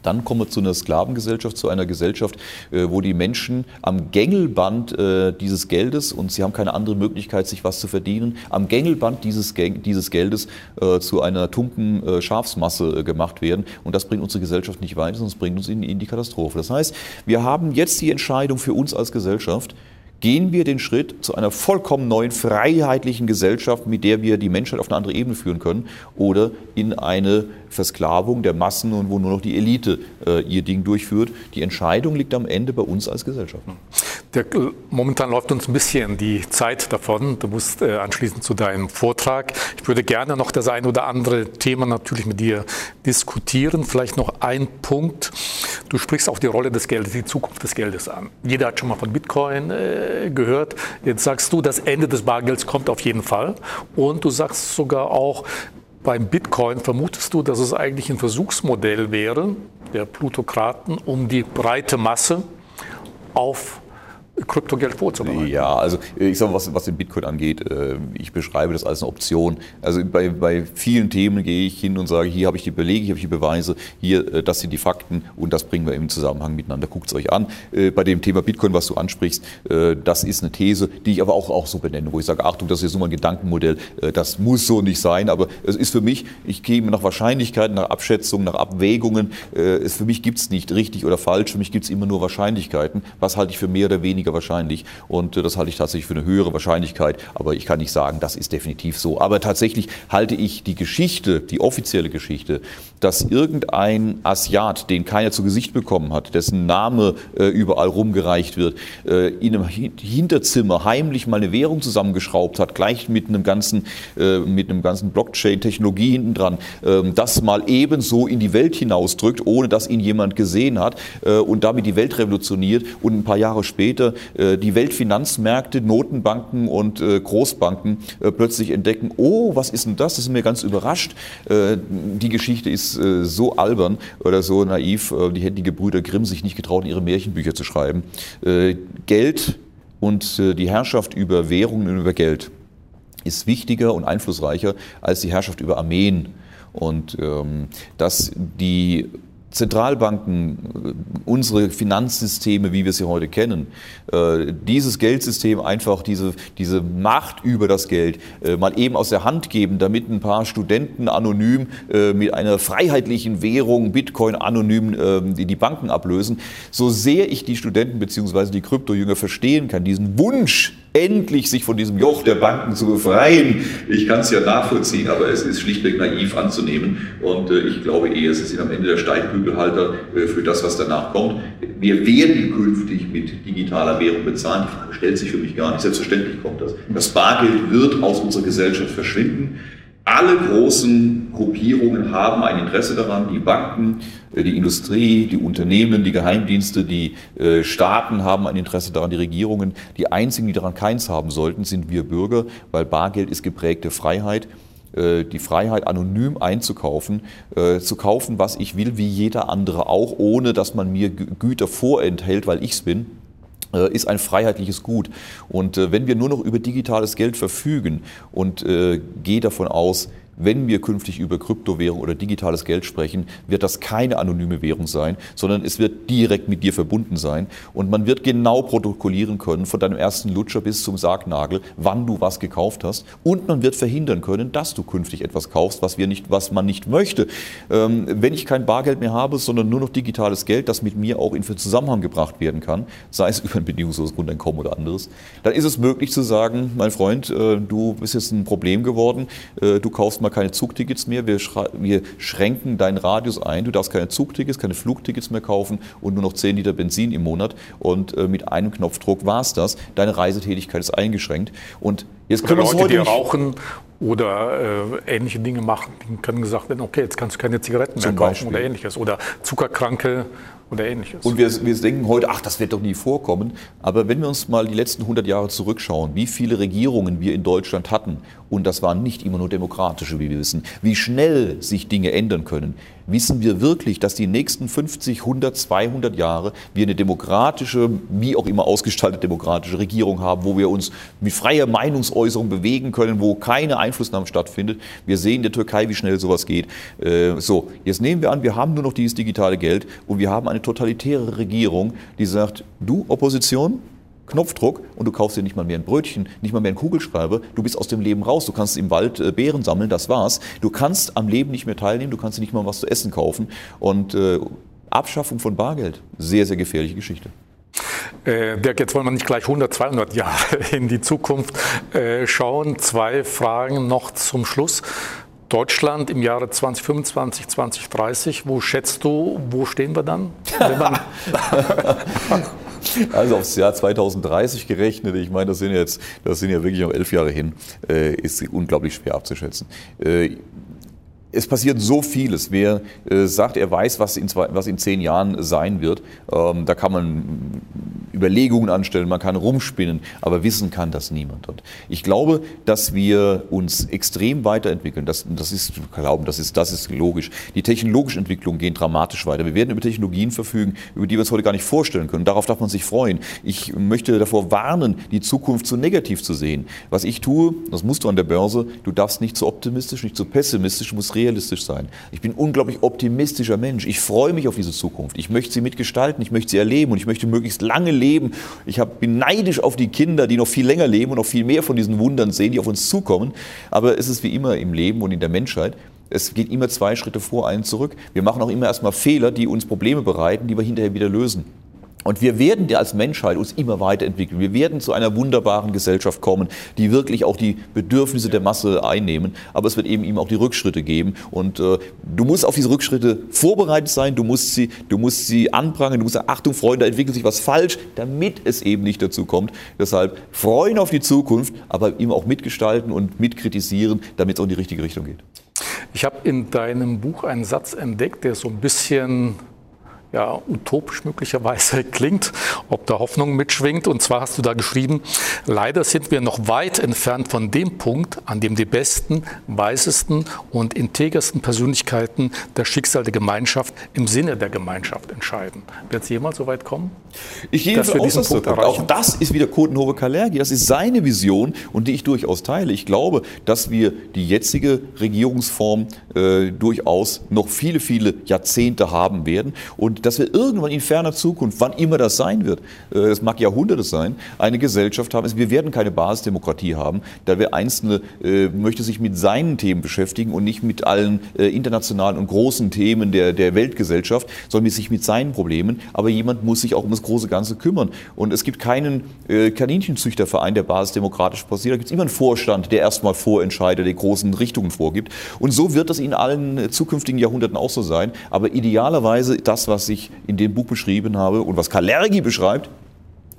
dann kommen wir zu einer Sklavengesellschaft, zu einer Gesellschaft, äh, wo die Menschen am Gängelband äh, dieses Geldes, und sie haben keine andere Möglichkeit, sich was zu verdienen, am Gängelband dieses, dieses Geldes äh, zu einer tumpen Schafsmasse gemacht werden. Und das bringt unsere Gesellschaft nicht weiter, es bringt uns in, in die Katastrophe. Das heißt, wir haben jetzt die Entscheidung für uns als Gesellschaft, gehen wir den Schritt zu einer vollkommen neuen, freiheitlichen Gesellschaft, mit der wir die Menschheit auf eine andere Ebene führen können, oder in eine Versklavung der Massen und wo nur noch die Elite äh, ihr Ding durchführt. Die Entscheidung liegt am Ende bei uns als Gesellschaft. Der, momentan läuft uns ein bisschen die Zeit davon. Du musst äh, anschließend zu deinem Vortrag. Ich würde gerne noch das ein oder andere Thema natürlich mit dir diskutieren. Vielleicht noch ein Punkt. Du sprichst auch die Rolle des Geldes, die Zukunft des Geldes an. Jeder hat schon mal von Bitcoin äh, gehört. Jetzt sagst du, das Ende des Bargelds kommt auf jeden Fall. Und du sagst sogar auch, beim Bitcoin vermutest du, dass es eigentlich ein Versuchsmodell wäre der Plutokraten, um die breite Masse auf Kryptogeld vorzubereiten? Ja, also ich sage, was, was den Bitcoin angeht, äh, ich beschreibe das als eine Option. Also bei, bei vielen Themen gehe ich hin und sage, hier habe ich die Belege, hier habe ich die Beweise, hier, äh, das sind die Fakten und das bringen wir im Zusammenhang miteinander. Guckt es euch an. Äh, bei dem Thema Bitcoin, was du ansprichst, das ist eine These, die ich aber auch, auch so benenne, wo ich sage, Achtung, das ist so ein Gedankenmodell, das muss so nicht sein, aber es ist für mich, ich gehe nach Wahrscheinlichkeiten, nach Abschätzungen, nach Abwägungen. Es, für mich gibt es nicht richtig oder falsch, für mich gibt es immer nur Wahrscheinlichkeiten. Was halte ich für mehr oder weniger weniger wahrscheinlich. Und äh, das halte ich tatsächlich für eine höhere Wahrscheinlichkeit, aber ich kann nicht sagen, das ist definitiv so. Aber tatsächlich halte ich die Geschichte, die offizielle Geschichte, dass irgendein Asiat, den keiner zu Gesicht bekommen hat, dessen Name äh, überall rumgereicht wird, äh, in einem Hinterzimmer heimlich mal eine Währung zusammengeschraubt hat, gleich mit einem ganzen, mit einem ganzen Blockchain-Technologie hinten dran, ähm, das mal ebenso in die Welt hinausdrückt, ohne dass ihn jemand gesehen hat und damit die Welt revolutioniert. Und ein paar Jahre später äh, die Weltfinanzmärkte, Notenbanken und äh, Großbanken äh, plötzlich entdecken, oh, was ist denn das? Das ist mir ganz überrascht. Die Geschichte ist so albern oder so naiv, die hätten die Gebrüder Grimm sich nicht getraut, ihre Märchenbücher zu schreiben. Geld und die Herrschaft über Währungen und über Geld ist wichtiger und einflussreicher als die Herrschaft über Armeen. Und ähm, dass die Zentralbanken, äh, unsere Finanzsysteme, wie wir sie heute kennen, äh, dieses Geldsystem einfach diese, diese Macht über das Geld äh, mal eben aus der Hand geben, damit ein paar Studenten anonym mit einer freiheitlichen Währung, Bitcoin anonym die Banken ablösen. So sehr ich die Studenten bzw. die Kryptojünger verstehen kann, diesen Wunsch, endlich sich von diesem Joch der Banken zu befreien. Ich kann es ja nachvollziehen, aber es ist schlichtweg naiv anzunehmen. Und äh, ich glaube eher, sie sind am Ende der Steigbügelhalter äh, für das, was danach kommt. Wir werden künftig mit digitaler Währung bezahlen. Die Frage stellt sich für mich gar nicht. Selbstverständlich kommt das. Das Bargeld wird aus unserer Gesellschaft verschwinden. Alle großen Gruppierungen haben ein Interesse daran, die Banken, äh, die Industrie, die Unternehmen, die Geheimdienste, die äh, Staaten haben ein Interesse daran, die Regierungen. Die einzigen, die daran keins haben sollten, sind wir Bürger, weil Bargeld ist geprägte Freiheit. äh, die Freiheit, anonym einzukaufen, zu kaufen, was ich will, wie jeder andere auch, ohne dass man mir Güter vorenthält, weil ich es bin ist ein freiheitliches Gut. Und wenn wir nur noch über digitales Geld verfügen und äh, gehe davon aus, wenn wir künftig über Kryptowährung oder digitales Geld sprechen, wird das keine anonyme Währung sein, sondern es wird direkt mit dir verbunden sein. Und man wird genau protokollieren können, von deinem ersten Lutscher bis zum Sargnagel, wann du was gekauft hast. Und man wird verhindern können, dass du künftig etwas kaufst, was, wir nicht, was man nicht möchte. Ähm, wenn ich kein Bargeld mehr habe, sondern nur noch digitales Geld, das mit mir auch in Zusammenhang gebracht werden kann, sei es über ein bedingungsloses Grundeinkommen oder anderes, dann ist es möglich zu sagen, mein Freund, äh, du bist jetzt ein Problem geworden, äh, du kaufst mal mal keine Zugtickets mehr, wir, wir, schränken deinen Radius ein, du darfst keine Zugtickets, keine Flugtickets mehr kaufen und nur noch 10 Liter Benzin im Monat und äh, mit einem Knopfdruck war es das. Deine Reisetätigkeit ist eingeschränkt und jetzt können wir Leute, die rauchen oder äh, ähnliche Dinge machen, denen kann gesagt werden, okay, jetzt kannst du keine Zigaretten mehr kaufen oder ähnliches oder Zuckerkranke oder ähnliches. Und wir, wir denken heute, ach, das wird doch nie vorkommen. Aber wenn wir uns mal die letzten 100 Jahre zurückschauen, wie viele Regierungen wir in Deutschland hatten, und das waren nicht immer nur demokratische, wie wir wissen, wie schnell sich Dinge ändern können, wissen wir wirklich, dass die nächsten 50, 100, 200 Jahre wir eine demokratische, wie auch immer ausgestaltete demokratische Regierung haben, wo wir uns mit freier Meinungsäußerung bewegen können, wo keine Einflussnahme stattfindet. Wir sehen in der Türkei, wie schnell sowas geht. Äh, so, jetzt nehmen wir an, wir haben nur noch dieses digitale Geld und wir haben eine totalitäre Regierung, die sagt, du Opposition, Knopfdruck und du kaufst dir nicht mal mehr ein Brötchen, nicht mal mehr einen Kugelschreiber. Du bist aus dem Leben raus. Du kannst im Wald äh, Beeren sammeln, das war's. Du kannst am Leben nicht mehr teilnehmen, du kannst dir nicht mal was zu essen kaufen. Und äh, Abschaffung von Bargeld, sehr, sehr gefährliche Geschichte. Äh, Dirk, jetzt wollen wir nicht gleich 100, 200 Jahre in die Zukunft äh, schauen. Zwei Fragen noch zum Schluss. Deutschland im Jahre 2025, 2030, wo schätzt du, wo stehen wir dann? Also aufs Jahr 2030 gerechnet, ich meine, das sind jetzt, das sind ja wirklich noch elf Jahre hin, äh, ist unglaublich schwer abzuschätzen. Es passiert so vieles. Wer äh, sagt, er weiß, was in, zwei, was in zehn Jahren sein wird, ähm, da kann man Überlegungen anstellen, man kann rumspinnen, aber wissen kann das niemand. Und ich glaube, dass wir uns extrem weiterentwickeln. Das, das ist glauben, das ist, das ist logisch. Die technologischen Entwicklungen gehen dramatisch weiter. Wir werden über Technologien verfügen, über die wir uns heute gar nicht vorstellen können. Darauf darf man sich freuen. Ich möchte davor warnen, die Zukunft zu negativ zu sehen. Was ich tue, das musst du an der Börse, du darfst nicht zu optimistisch, nicht zu pessimistisch, du musst realistisch sein. Ich bin ein unglaublich optimistischer Mensch. Ich freue mich auf diese Zukunft. Ich möchte sie mitgestalten, ich möchte sie erleben und ich möchte möglichst lange leben. Ich hab, bin neidisch auf die Kinder, die noch viel länger leben und noch viel mehr von diesen Wundern sehen, die auf uns zukommen. Aber es ist wie immer im Leben und in der Menschheit. Es geht immer zwei Schritte vor, einen zurück. Wir machen auch immer erstmal Fehler, die uns Probleme bereiten, die wir hinterher wieder lösen. Und wir werden als Menschheit uns immer weiterentwickeln. Wir werden zu einer wunderbaren Gesellschaft kommen, die wirklich auch die Bedürfnisse der Masse einnehmen. Aber es wird eben ihm auch die Rückschritte geben. Und äh, du musst auf diese Rückschritte vorbereitet sein. Du musst sie, du musst sie anprangern. Du musst sagen, Achtung, Freunde, da entwickelt sich was falsch, damit es eben nicht dazu kommt. Deshalb freuen auf die Zukunft, aber ihm auch mitgestalten und mitkritisieren, damit es auch in die richtige Richtung geht. Ich habe in deinem Buch einen Satz entdeckt, der so ein bisschen ja, utopisch möglicherweise klingt, ob da Hoffnung mitschwingt. Und zwar hast du da geschrieben, leider sind wir noch weit entfernt von dem Punkt, an dem die besten, weisesten und integersten Persönlichkeiten das Schicksal der Gemeinschaft im Sinne der Gemeinschaft entscheiden. Wird es jemals so weit kommen? Ich gehe davon aus, dass Punkt Auch das ist wieder Kotenhove Kalergi. Das ist seine Vision und die ich durchaus teile. Ich glaube, dass wir die jetzige Regierungsform äh, durchaus noch viele, viele Jahrzehnte haben werden und dass wir irgendwann in ferner Zukunft, wann immer das sein wird, äh, das mag Jahrhunderte sein, eine Gesellschaft haben. Also wir werden keine Basisdemokratie haben, da wir Einzelne äh, möchte sich mit seinen Themen beschäftigen und nicht mit allen äh, internationalen und großen Themen der, der Weltgesellschaft, sondern sich mit seinen Problemen. Aber jemand muss sich auch um das große Ganze kümmern. Und es gibt keinen äh, Kaninchenzüchterverein, der basisdemokratisch passiert. Da gibt es immer einen Vorstand, der erstmal vorentscheidet, der großen Richtungen vorgibt. Und so wird das in allen zukünftigen Jahrhunderten auch so sein. Aber idealerweise das, was ich in dem Buch beschrieben habe und was Kalergi beschreibt,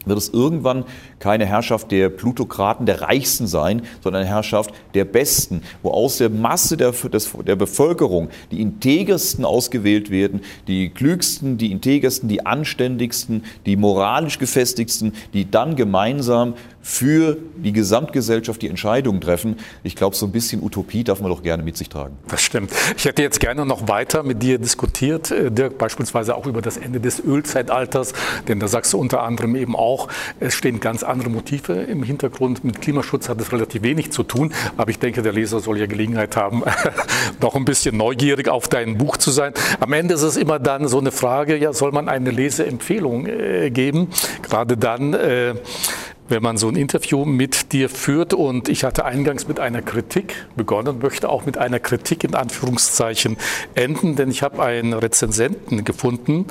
wird es irgendwann keine Herrschaft der Plutokraten, der Reichsten sein, sondern eine Herrschaft der Besten, wo aus der Masse der, des, der Bevölkerung die integersten ausgewählt werden, die klügsten, die integersten, die anständigsten, die moralisch gefestigsten, die dann gemeinsam für die Gesamtgesellschaft die Entscheidungen treffen. Ich glaube, so ein bisschen Utopie darf man doch gerne mit sich tragen. Das stimmt. Ich hätte jetzt gerne noch weiter mit dir diskutiert, äh, Dirk, beispielsweise auch über das Ende des Ölzeitalters, denn da sagst du unter anderem eben auch, es stehen ganz andere Motive im Hintergrund. Mit Klimaschutz hat es relativ wenig zu tun, aber ich denke, der Leser soll ja Gelegenheit haben, noch ein bisschen neugierig auf dein Buch zu sein. Am Ende ist es immer dann so eine Frage, ja, soll man eine Leseempfehlung äh, geben? Gerade dann, äh, wenn man so ein Interview mit dir führt. Und ich hatte eingangs mit einer Kritik begonnen möchte auch mit einer Kritik in Anführungszeichen enden, denn ich habe einen Rezensenten gefunden,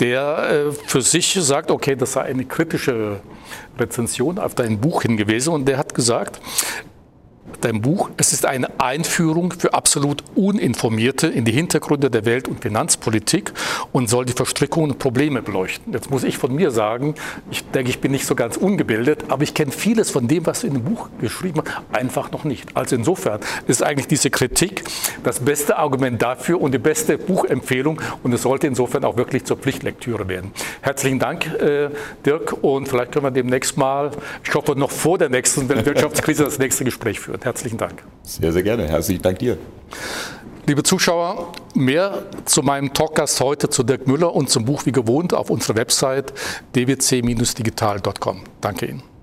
der äh, für sich sagt, okay, das sei eine kritische Rezension auf dein Buch hingewiesen und der hat gesagt, dein Buch. Es ist eine Einführung für absolut Uninformierte in die Hintergründe der Welt- und Finanzpolitik und soll die Verstrickungen und Probleme beleuchten. Jetzt muss ich von mir sagen, ich denke, ich bin nicht so ganz ungebildet, aber ich kenne vieles von dem, was du in dem Buch geschrieben hast, einfach noch nicht. Also insofern ist eigentlich diese Kritik das beste Argument dafür und die beste Buchempfehlung und es sollte insofern auch wirklich zur Pflichtlektüre werden. Herzlichen Dank, äh, Dirk, und vielleicht können wir demnächst mal, ich hoffe noch vor der nächsten Wirtschaftskrise, das nächste Gespräch führen. Herzlichen Dank. Sehr, sehr gerne. Herzlichen Dank dir. Liebe Zuschauer, mehr zu meinem Talkgast heute, zu Dirk Müller und zum Buch wie gewohnt auf unserer Website dwc-digital.com. Danke Ihnen.